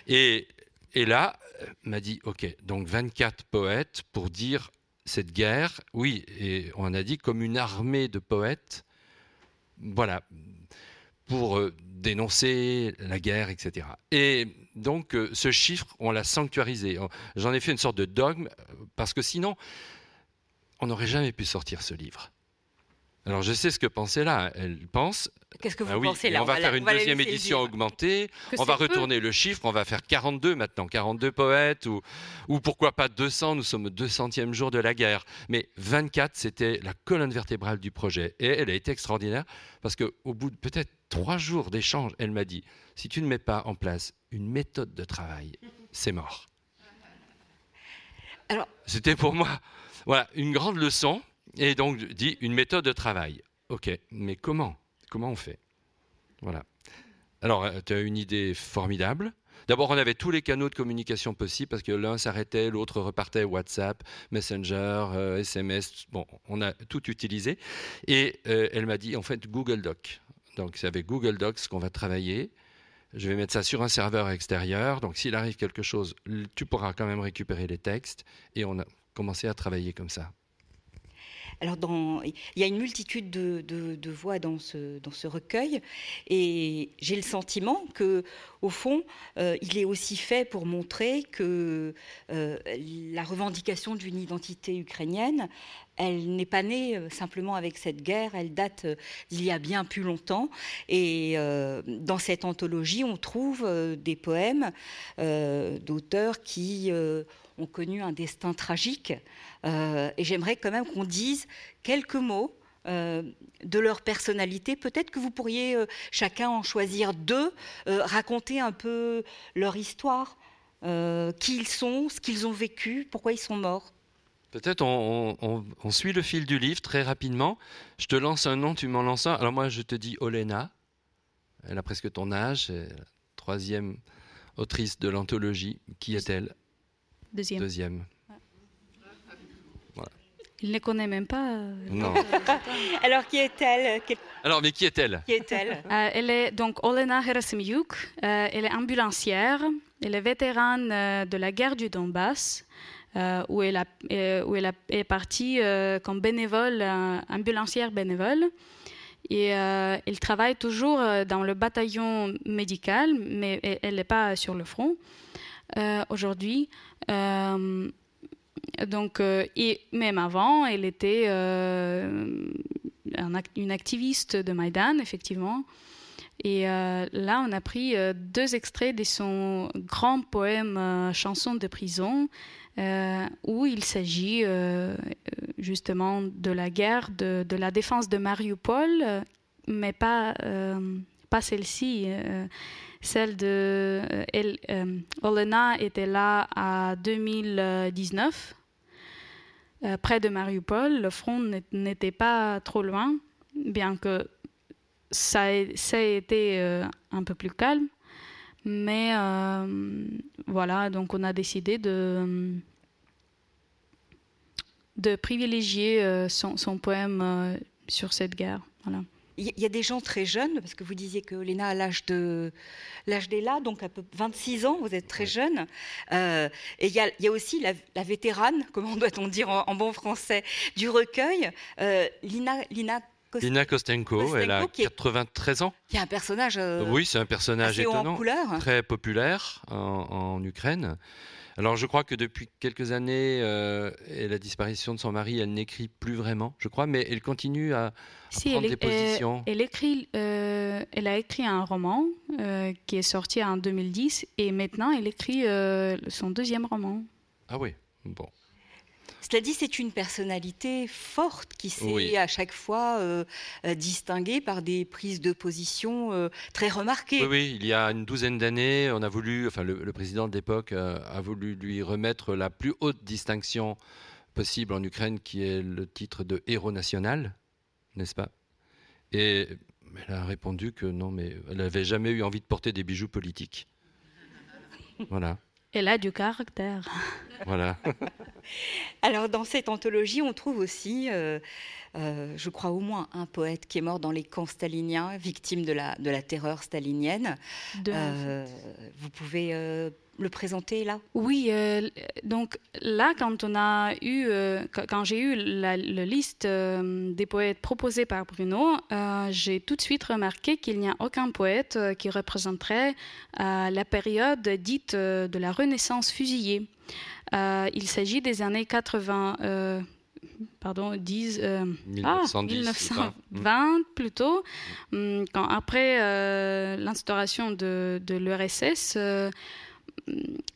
Et, et là, m'a dit, OK, donc 24 poètes pour dire cette guerre, oui, et on a dit comme une armée de poètes, voilà, pour euh, dénoncer la guerre, etc. Et donc euh, ce chiffre, on l'a sanctuarisé. J'en ai fait une sorte de dogme, parce que sinon, on n'aurait jamais pu sortir ce livre. Alors je sais ce que pensait là. Elle pense. Qu'est-ce que vous ah pensez là On, va, faire une deuxième édition augmentée. on va retourner le chiffre. On va faire 42 maintenant, 42 poètes ou, ou pourquoi pas 200. Nous sommes au 200e jour de la guerre. Mais 24, c'était la colonne vertébrale du projet. Et elle a été extraordinaire parce qu'au bout de peut-être trois jours d'échange, elle m'a dit si tu ne mets pas en place une méthode de travail, c'est mort. Alors, c'était pour moi voilà une grande leçon et donc dit une méthode de travail. Ok, mais comment? Comment on fait? Voilà. Alors, euh, tu as une idée formidable. D'abord, on avait tous les canaux de communication possibles parce que l'un s'arrêtait, l'autre repartait, WhatsApp, Messenger, SMS. Euh, bon, on a tout utilisé. Et euh, elle m'a dit, en fait, Google Doc. Donc, c'est avec Google Docs qu'on va travailler. Je vais mettre ça sur un serveur extérieur. Donc, s'il arrive quelque chose, tu pourras quand même récupérer les textes. Et on a commencé à travailler comme ça. Alors, il y a une multitude de, voix dans ce, recueil, et j'ai le sentiment que, au fond, euh, il est aussi fait pour montrer que euh, la revendication d'une identité ukrainienne, elle n'est pas née euh, simplement avec cette guerre, elle date d'il y a bien plus longtemps. Et dans cette anthologie, on trouve des poèmes d'auteurs qui ont connu un destin tragique. Euh, et j'aimerais quand même qu'on dise quelques mots euh, de leur personnalité. Peut-être que vous pourriez euh, chacun en choisir deux, raconter un peu leur histoire, qui ils sont, ce qu'ils ont vécu, pourquoi ils sont morts. Peut-être on, suit le fil du livre très rapidement. Je te lance un nom, tu m'en lances un. Alors moi, je te dis Olena. Elle a presque ton âge. troisième autrice de l'anthologie. Qui est-elle? Deuxième. Deuxième. Il ne connaît même pas. Euh, non. Alors qui est-elle Alors mais qui est-elle? Qui est-elle euh, Elle est donc Olena Herasimyuk. Euh, elle est ambulancière. Elle est vétérane de la guerre du Donbass. où elle, a, où elle est partie comme bénévole, ambulancière bénévole. Et elle travaille toujours dans le bataillon médical, mais elle n'est pas sur le front aujourd'hui. Donc, euh, et même avant, elle était euh, une activiste de Maïdan, effectivement. Et euh, là, on a pris deux extraits de son grand poème Chanson de prison, où il s'agit justement de la guerre, de, la défense de Mariupol, mais pas, pas celle-ci. Celle de elle, Olena était là à 2019 euh, près de Mariupol. Le front n'était pas trop loin, bien que ça, a, été euh, un peu plus calme. Mais euh, voilà, donc on a décidé de, de privilégier son, poème sur cette guerre. Voilà. Il y a des gens très jeunes, parce que vous disiez que Léna a l'âge de l'âge d'Ella, donc à peu 26 ans, vous êtes très jeune. Euh, et il y, a, aussi la, vétérane, comment doit-on dire en, bon français, du recueil, euh, Lina, Lina Lina Kostenko, elle a 93 ans. Qui est un personnage. Euh, oui, c'est un personnage étonnant, très populaire en, en Ukraine. Alors je crois que depuis quelques années euh, et la disparition de son mari, elle n'écrit plus vraiment, je crois, mais elle continue à, prendre des positions. Elle, écrit, euh, elle a écrit un roman euh, qui est sorti en 2010 et maintenant elle écrit son deuxième roman. Ah oui, bon. Cela dit, c'est une personnalité forte qui s'est à chaque fois euh, euh, distinguée par des prises de position euh, très remarquées. Oui, oui, il y a une douzaine d'années, on a voulu, enfin, le, président de l'époque a voulu lui remettre la plus haute distinction possible en Ukraine, qui est le titre de héros national, n'est-ce pas? Et elle a répondu que non, mais elle n'avait jamais eu envie de porter des bijoux politiques. Voilà. Elle a du caractère. Voilà. Alors dans cette anthologie, on trouve aussi euh, je crois au moins un poète qui est mort dans les camps staliniens, victime de la, de la terreur stalinienne. vous pouvez le présenter là? Oui, euh, donc là, quand on a eu, euh, quand j'ai eu la, liste euh, des poètes proposés par Bruno, j'ai tout de suite remarqué qu'il n'y a aucun poète qui représenterait la période dite de la Renaissance fusillée. il s'agit des années 80 pardon, 10, 1920 ah, plutôt, hum, quand après l'instauration de, de l'URSS,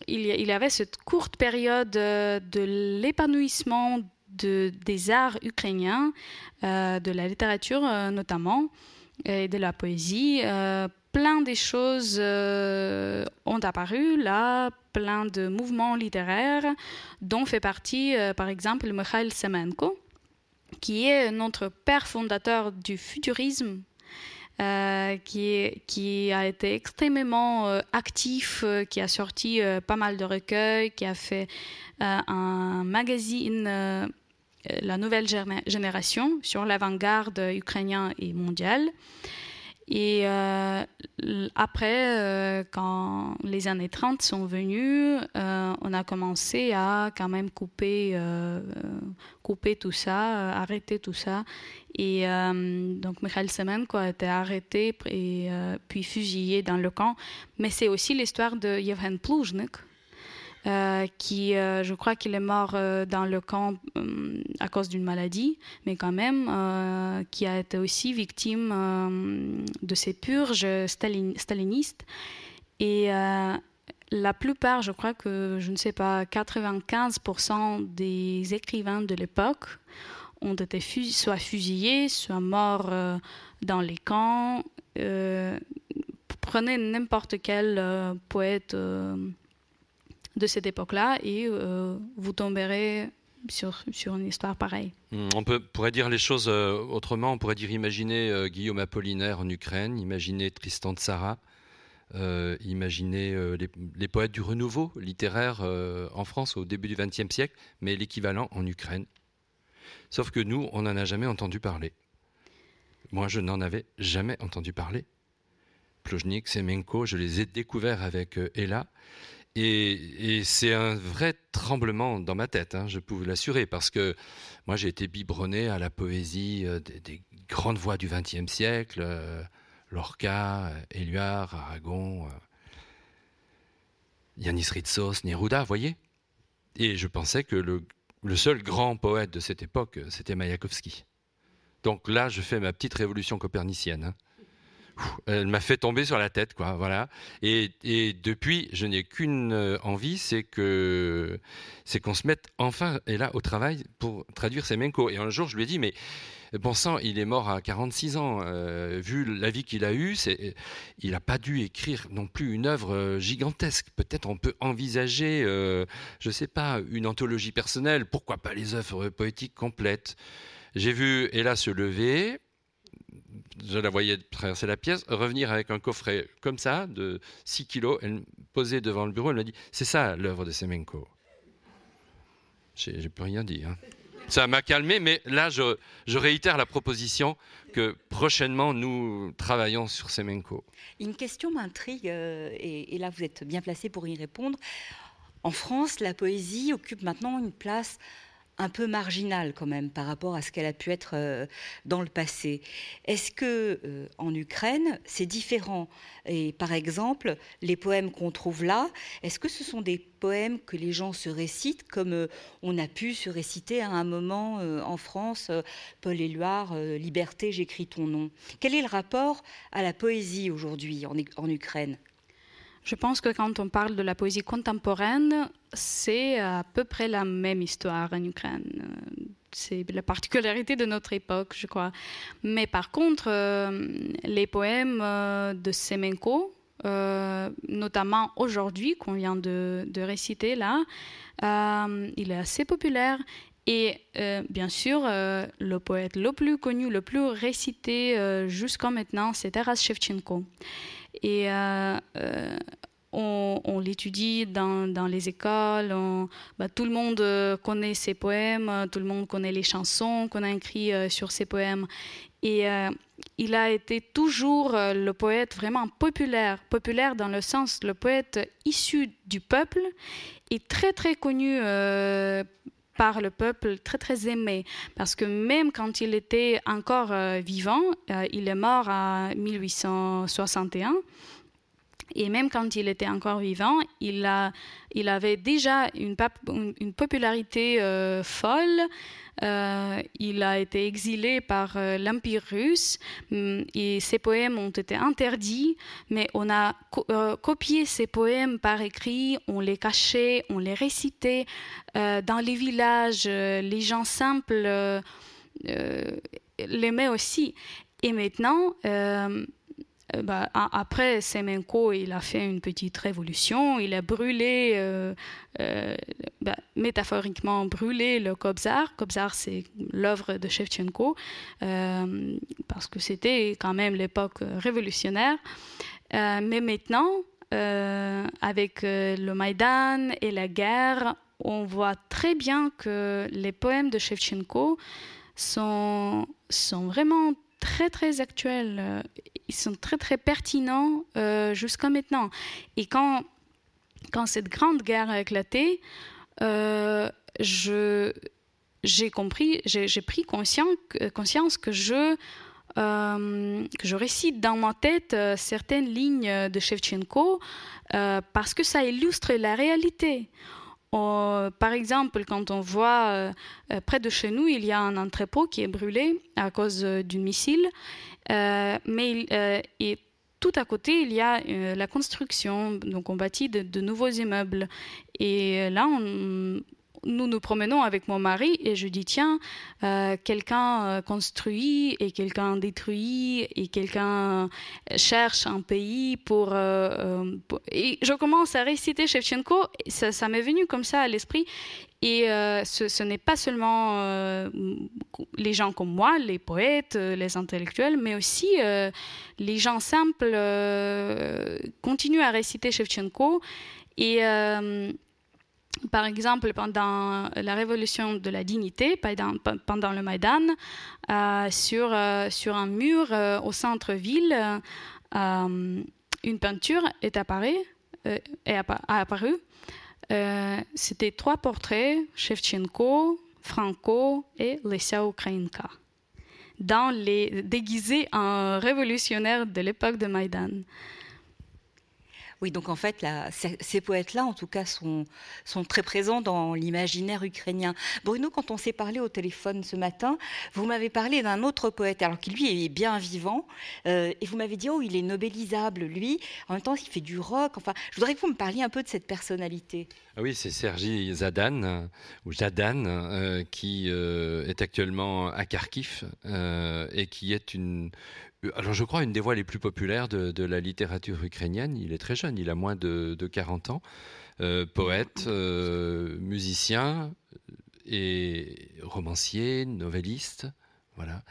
il y avait cette courte période euh, de l'épanouissement des arts ukrainiens, euh, de la littérature euh, notamment, et de la poésie. plein de choses ont apparu là, plein de mouvements littéraires, dont fait partie par exemple Mikhail Semenko, qui est notre père fondateur du futurisme euh, qui, a été extrêmement euh, actif, euh, qui a sorti pas mal de recueils, qui a fait un magazine, La Nouvelle Génération, sur l'avant-garde ukrainien et mondiale. Et euh, après, euh, quand les années 30 sont venues, euh, on a commencé à quand même couper, couper tout ça, arrêter tout ça. Et donc Mikhail Semenko a été arrêté et puis fusillé dans le camp. Mais c'est aussi l'histoire de Yevhen Pluzhnik, euh, qui, euh, je crois qu'il est mort euh, dans le camp à cause d'une maladie, mais quand même, qui a été aussi victime de ces purges stalinistes. Et la plupart, je crois que, je ne sais pas, 95% des écrivains de l'époque ont été soit fusillés, soit morts dans les camps. prenez n'importe quel poète de cette époque-là et euh, vous tomberez sur, sur, une histoire pareille. Hmm, on pourrait dire les choses euh, autrement, on pourrait dire imaginer euh, Guillaume Apollinaire en Ukraine, imaginer Tristan de Sarah, imaginer les, les, poètes du renouveau littéraire en France au début du XXe siècle, mais l'équivalent en Ukraine. Sauf que nous, on n'en a jamais entendu parler. Moi, je n'en avais jamais entendu parler. Plojnik, Semenko, je les ai découverts avec Ella. Et, c'est un vrai tremblement dans ma tête, hein, je peux vous l'assurer, parce que moi j'ai été biberonné à la poésie euh, des, grandes voix du XXe siècle, euh, Lorca, Éluard, Aragon, euh, Yanis Ritsos, Neruda, voyez? Et je pensais que le, le, seul grand poète de cette époque, c'était Mayakovsky. Donc là, je fais ma petite révolution copernicienne. Hein elle m'a fait tomber sur la tête, quoi. Voilà. Et, depuis, je n'ai qu'une euh, envie, c'est que c'est qu'on se mette enfin et là au travail pour traduire Semenko. Et un jour, je lui ai dit, mais bon sang, il est mort à 46 ans. Euh, vu la vie qu'il a eue, il n'a pas dû écrire non plus une œuvre euh, gigantesque. Peut-être on peut envisager, je ne sais pas, une anthologie personnelle. Pourquoi pas les œuvres poétiques complètes J'ai vu Ella se lever je la voyais traverser la pièce, revenir avec un coffret comme ça, de 6 kilos, elle posait devant le bureau, elle m'a dit C'est ça l'œuvre de Semenko. J'ai plus rien dit. Hein. Ça m'a calmé, mais là, je, réitère la proposition que prochainement, nous travaillons sur Semenko. Une question m'intrigue, euh, et là, vous êtes bien placé pour y répondre. En France, la poésie occupe maintenant une place un peu marginale quand même par rapport à ce qu'elle a pu être euh, dans le passé. Est-ce que euh, en Ukraine c'est différent? Et par exemple, les poèmes qu'on trouve là, est-ce que ce sont des poèmes que les gens se récitent comme euh, on a pu se réciter à un moment en France Paul Éluard, Liberté, j'écris ton nom. Quel est le rapport à la poésie aujourd'hui en Ukraine? Je pense que quand on parle de la poésie contemporaine, c'est à peu près la même histoire en Ukraine. C'est la particularité de notre époque, je crois. Mais par contre, euh, les poèmes euh, de Semenko, euh, notamment aujourd'hui, qu'on vient de, réciter là, il est assez populaire. Et bien sûr, le poète le plus connu, le plus récité jusqu'à maintenant, c'est Taras Shevchenko. Et on, l'étudie dans, les écoles. Bah, tout le monde connaît ses poèmes, tout le monde connaît les chansons qu'on a écrites sur ses poèmes. Et il a été toujours le poète vraiment populaire, populaire dans le sens le poète issu du peuple et très très connu par le peuple, très très aimé, parce que même quand il était encore euh, vivant, euh, il est mort en 1861. Et même quand il était encore vivant, il, a, il avait déjà une, popularité euh, folle. Euh, il a été exilé par euh, l'Empire russe hum, et ses poèmes ont été interdits, mais on a copié ses poèmes par écrit, on les cachait, on les récitait dans les villages, les gens simples l'aimaient aussi. Et maintenant, bah, après Semenko, il a fait une petite révolution. Il a brûlé, euh, euh, bah, métaphoriquement brûlé le Kobzar. Kobzar, c'est l'œuvre de Shevchenko, parce que c'était quand même l'époque révolutionnaire. mais maintenant, avec le Maïdan et la guerre, on voit très bien que les poèmes de Shevchenko sont vraiment très très actuels, euh, ils sont très très pertinents euh, jusqu'à maintenant. Et quand, quand cette grande guerre a éclaté, euh, j'ai compris, j'ai, pris conscience, conscience que je, que je récite dans ma tête certaines lignes de Shevchenko parce que ça illustre la réalité par exemple, quand on voit euh, euh, près de chez nous, il y a un entrepôt qui est brûlé à cause euh, du missile, mais et tout à côté, il y a la construction, donc on bâtit de nouveaux immeubles. Et là, on, nous nous promenons avec mon mari et je dis tiens, euh, quelqu'un euh, construit et quelqu'un détruit et quelqu'un cherche un pays pour, euh, Et je commence à réciter Shevchenko, ça, m'est venu comme ça à l'esprit. Et ce n'est pas seulement les gens comme moi, les poètes, les intellectuels, mais aussi les gens simples continuent à réciter Shevchenko. Et par exemple, pendant la révolution de la dignité, pendant, le Maïdan, euh, sur, euh, sur un mur euh, au centre-ville, une peinture est apparue. est apparue. C'était trois portraits, Shevchenko, Franco et Lesia Ukrainka, dans les, déguisés en révolutionnaires de l'époque de Maïdan. Oui, donc en fait, ces poètes-là, en tout cas, sont, très présents dans l'imaginaire ukrainien. Bruno, quand on s'est parlé au téléphone ce matin, vous m'avez parlé d'un autre poète, alors qui lui est bien vivant, euh, et vous m'avez dit, oh, il est nobélisable, lui. En même temps, il fait du rock. Enfin, je voudrais que vous me parliez un peu de cette personnalité. Ah oui, c'est Sergi Zadan, ou Jadan, euh, qui euh, est actuellement à Kharkiv et qui est une, euh, alors je crois une des voix les plus populaires de, la littérature ukrainienne. Il est très jeune, il a moins de, 40 ans. Euh, poète, euh, musicien et romancier, novelliste. Voilà.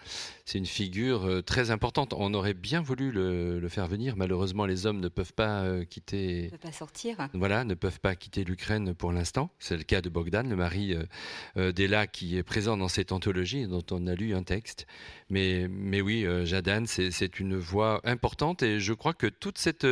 C'est une figure euh, très importante. On aurait bien voulu le, faire venir. Malheureusement, les hommes ne peuvent pas euh, quitter. Ne peuvent pas sortir. Voilà, ne peuvent pas quitter l'Ukraine pour l'instant. C'est le cas de Bogdan, le mari euh, d'Ella, qui est présent dans cette anthologie, dont on a lu un texte. Mais, mais oui, Jadan, c'est une voix importante. Et je crois que toute cette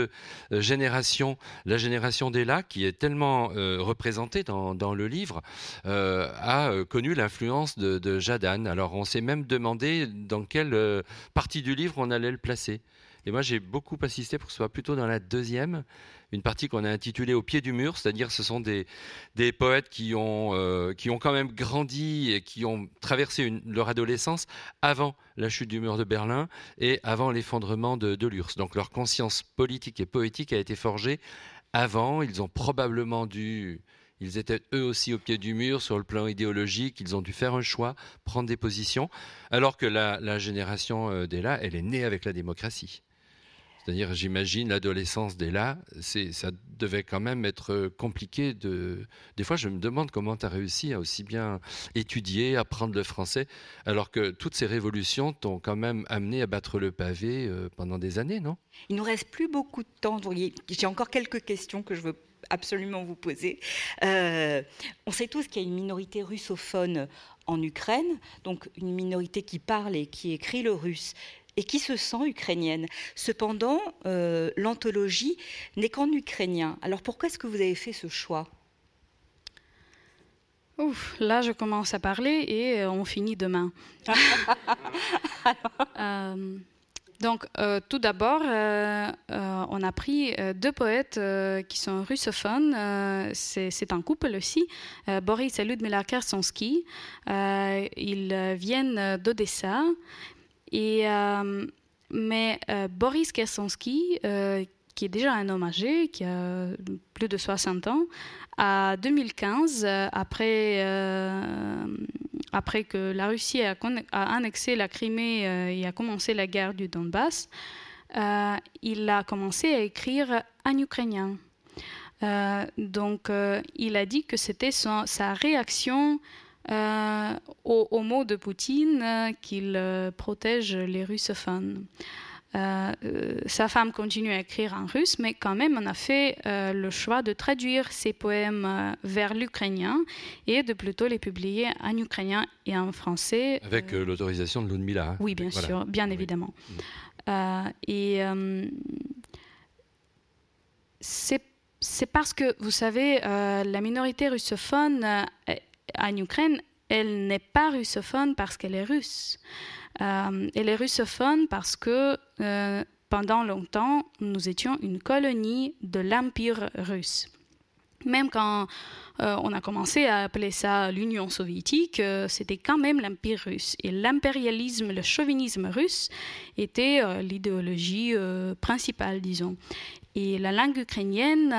génération, la génération d'Ella, qui est tellement représentée dans, dans, le livre, a connu l'influence de, de Jadan. Alors, on s'est même demandé dans quelle euh, partie du livre on allait le placer. Et moi, j'ai beaucoup assisté pour que ce soit plutôt dans la deuxième, une partie qu'on a intitulée Au pied du mur, c'est-à-dire ce sont des, des poètes qui ont, euh, qui ont quand même grandi et qui ont traversé leur adolescence avant la chute du mur de Berlin et avant l'effondrement de, de l'URSS. Donc leur conscience politique et poétique a été forgée avant. Ils ont probablement dû ils étaient eux aussi au pied du mur sur le plan idéologique. Ils ont dû faire un choix, prendre des positions, alors que la, génération euh, d'Ella, elle est née avec la démocratie. C'est-à-dire, j'imagine l'adolescence d'Ella, ça devait quand même être compliqué. De... Des fois, je me demande comment tu as réussi à aussi bien étudier, apprendre le français, alors que toutes ces révolutions t'ont quand même amené à battre le pavé euh, pendant des années, non? Il nous reste plus beaucoup de temps. J'ai encore quelques questions que je veux absolument vous poser. Euh, on sait tous qu'il y a une minorité russophone en Ukraine, donc une minorité qui parle et qui écrit le russe et qui se sent ukrainienne. Cependant, euh, l'anthologie n'est qu'en ukrainien. Alors pourquoi est-ce que vous avez fait ce choix? Ouf, là, je commence à parler et euh, on finit demain. euh, donc, euh, tout d'abord, euh, euh, on a pris deux poètes qui sont russophones. c'est un couple aussi, Boris et Ludmila Kersonsky. ils viennent d'Odessa. Et, mais Boris Kersonsky, qui est déjà un homme âgé, qui a plus de 60 ans, à 2015, après après que la Russie a, annexé la Crimée euh, et a commencé la guerre du Donbass, euh, il a commencé à écrire en ukrainien. Euh, donc, il a dit que c'était sa réaction aux mots de Poutine qu'il protège les russophones. Euh, euh, sa femme continue à écrire en russe, mais quand même, on a fait euh, le choix de traduire ses poèmes vers l'ukrainien et de plutôt les publier en ukrainien et en français. Avec l'autorisation de Ludmila. Hein. Oui, bien sûr, bien évidemment. Mm. et c'est parce que, vous savez, la minorité russophone en Ukraine, elle n'est pas russophone parce qu'elle est russe. Euh, elle est russophone parce que euh, pendant longtemps, nous étions une colonie de l'Empire russe. Même quand euh, on a commencé à appeler ça l'Union soviétique, c'était quand même l'Empire russe. Et l'impérialisme, le chauvinisme russe était l'idéologie principale, disons. Et la langue ukrainienne,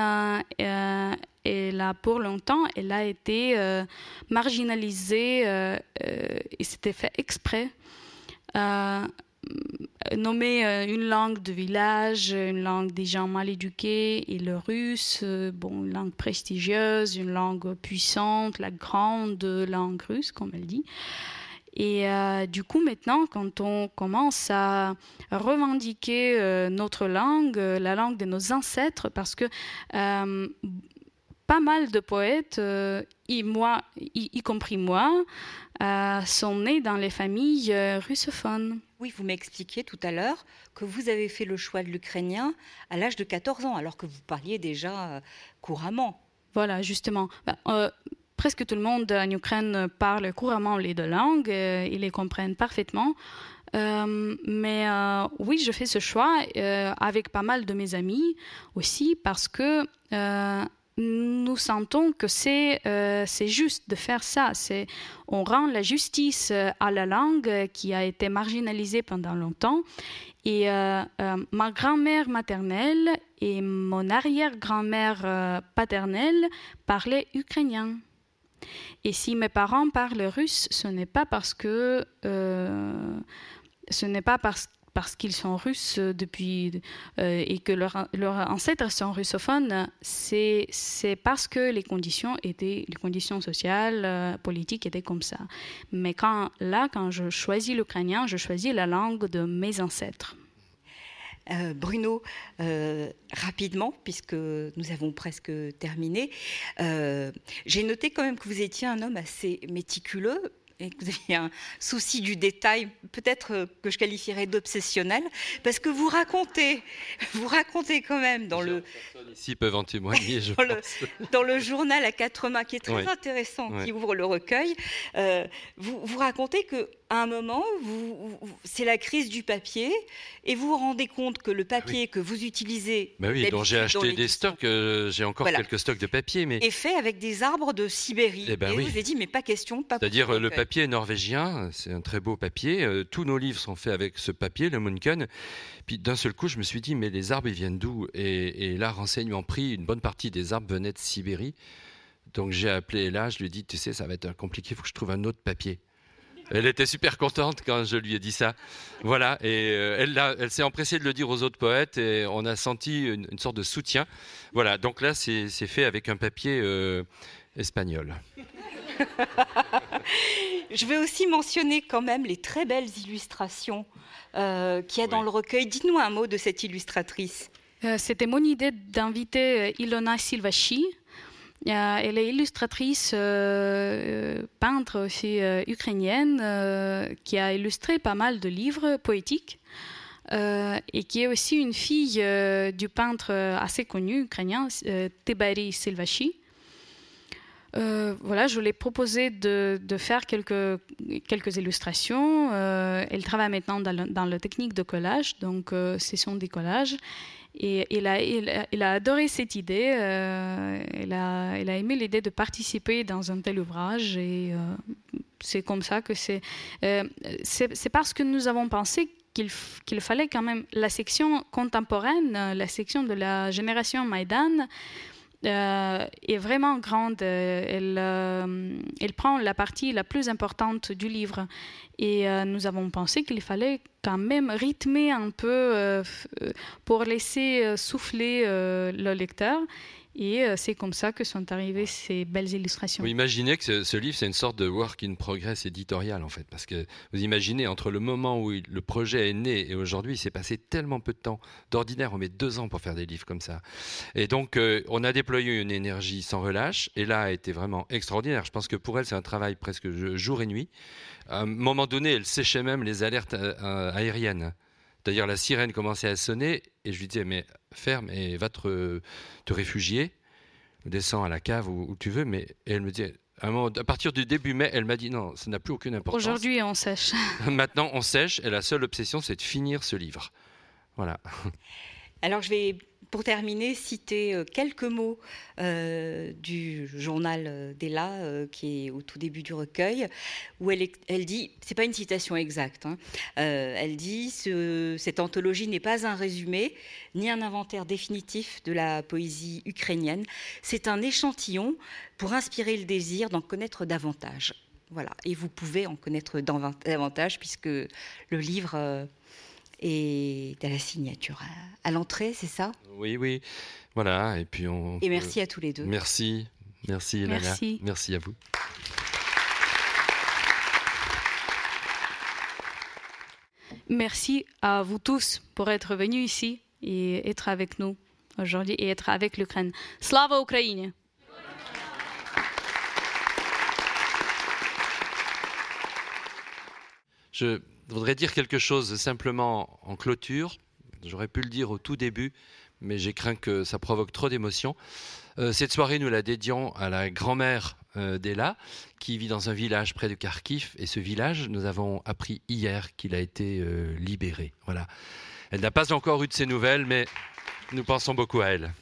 elle a, pour longtemps, elle a été marginalisée et c'était fait exprès euh, nommer euh, une langue de village, une langue des gens mal éduqués, et le russe, euh, bon, une langue prestigieuse, une langue puissante, la grande langue russe, comme elle dit. Et du coup, maintenant, quand on commence à revendiquer notre langue, la langue de nos ancêtres, parce que pas mal de poètes, y, moi, y, compris moi, euh, sont nés dans les familles euh, russophones. Oui, vous m'expliquiez tout à l'heure que vous avez fait le choix de l'ukrainien à l'âge de 14 ans, alors que vous parliez déjà euh, couramment. Voilà, justement. Ben, presque tout le monde en Ukraine parle couramment les deux langues, ils les comprennent parfaitement. mais oui, je fais ce choix avec pas mal de mes amis aussi parce que nous sentons que c'est euh, juste de faire ça. On rend la justice euh, à la langue qui a été marginalisée pendant longtemps. Et euh, ma grand-mère maternelle et mon arrière-grand-mère paternelle parlaient ukrainien. Et si mes parents parlent russe, ce n'est pas parce que parce qu'ils sont russes depuis euh, et que leurs ancêtres sont russophones, c'est parce que les conditions étaient les conditions sociales, euh, politiques étaient comme ça. Mais quand là, quand je choisis l'ukrainien, je choisis la langue de mes ancêtres. Euh, Bruno, rapidement, puisque nous avons presque terminé, j'ai noté quand même que vous étiez un homme assez méticuleux, et que vous aviez un souci du détail, peut-être euh, que je qualifierais d'obsessionnel, parce que vous racontez, vous racontez quand même dans le ici peuvent en témoigner, je dans, Le, dans le journal à quatre mains qui est très intéressant, qui ouvre le recueil, euh, vous, vous racontez que à un moment, vous, c'est la crise du papier, et vous vous rendez compte que le ah papier que vous utilisez, bah oui, dont j'ai acheté des stocks, euh, j'ai encore quelques stocks de papier, mais est fait avec des arbres de Sibérie. Eh ben et, vous avez dit, mais pas question, pas. C'est-à-dire le papier norvégien, c'est un très beau papier. Euh, tous nos livres sont faits avec ce papier, le Munken. Puis d'un seul coup, je me suis dit, mais les arbres, ils viennent d'où? Et, et là, renseignement pris, une bonne partie des arbres venaient de Sibérie. Donc j'ai appelé là, je lui ai dit, tu sais, ça va être compliqué, il faut que je trouve un autre papier. Elle était super contente quand je lui ai dit ça. Voilà, et euh, elle, elle s'est empressée de le dire aux autres poètes et on a senti une, sorte de soutien. Voilà, donc là, c'est fait avec un papier euh, espagnol. je vais aussi mentionner quand même les très belles illustrations euh, qu'il y a dans le recueil. Dites-nous un mot de cette illustratrice. C'était mon idée d'inviter Ilona Silvachi, elle est illustratrice, euh, peintre aussi euh, ukrainienne, euh, qui a illustré pas mal de livres poétiques. et qui est aussi une fille du peintre assez connu ukrainien, Tebari Silvachi. voilà, je lui ai proposé de, faire quelques, illustrations. elle travaille maintenant dans, dans, la technique de collage, donc ce sont des collages. Et il a, adoré cette idée. Euh, il, a, aimé l'idée de participer dans un tel ouvrage. Et euh, c'est comme ça que c'est. Euh, c'est parce que nous avons pensé qu'il fallait quand même la section contemporaine, la section de la génération Maïdan. Est vraiment grande. Elle, elle, prend la partie la plus importante du livre. Et euh, nous avons pensé qu'il fallait quand même rythmer un peu euh, euh, pour laisser souffler le lecteur. Et c'est comme ça que sont arrivées ces belles illustrations. Vous imaginez que ce, livre, c'est une sorte de work in progress éditorial, en fait. Parce que vous imaginez, entre le moment où le projet est né et aujourd'hui, il s'est passé tellement peu de temps. D'ordinaire, on met deux ans pour faire des livres comme ça. Et donc, on a déployé une énergie sans relâche. Et là, a été vraiment extraordinaire. Je pense que pour elle, c'est un travail presque jour et nuit. À un moment donné, elle séchait même les alertes euh, euh, aériennes. C'est-à-dire la sirène commençait à sonner et je lui disais mais ferme et va te, te réfugier, descends à la cave où, tu veux. Mais elle me dit à, à partir du début mai, elle m'a dit non, ça n'a plus aucune importance. Aujourd'hui, on sèche. Maintenant, on sèche et la seule obsession, c'est de finir ce livre. Voilà. Alors, je vais pour terminer, citer euh, quelques mots euh, du journal euh, d'Ella, qui est au tout début du recueil, où elle, elle dit, c'est pas une citation exacte, hein, elle dit cette anthologie n'est pas un résumé ni un inventaire définitif de la poésie ukrainienne, c'est un échantillon pour inspirer le désir d'en connaître davantage. Voilà, et vous pouvez en connaître davantage puisque le livre et à la signature à, l'entrée, c'est ça? Oui, oui. Voilà. Et puis on. Et merci à tous les deux. Merci, merci, Merci. Merci à vous. Merci à vous tous pour être venus ici et être avec nous aujourd'hui et être avec l'Ukraine. Slava Ukraine! Je voudrais dire quelque chose simplement en clôture. J'aurais pu le dire au tout début, mais j'ai craint que ça provoque trop d'émotions. Euh, cette soirée, nous la dédions à la grand-mère euh, d'Ella, qui vit dans un village près de Kharkiv. Et ce village, nous avons appris hier qu'il a été euh, libéré. Voilà. Elle n'a pas encore eu de ses nouvelles, mais nous pensons beaucoup à elle.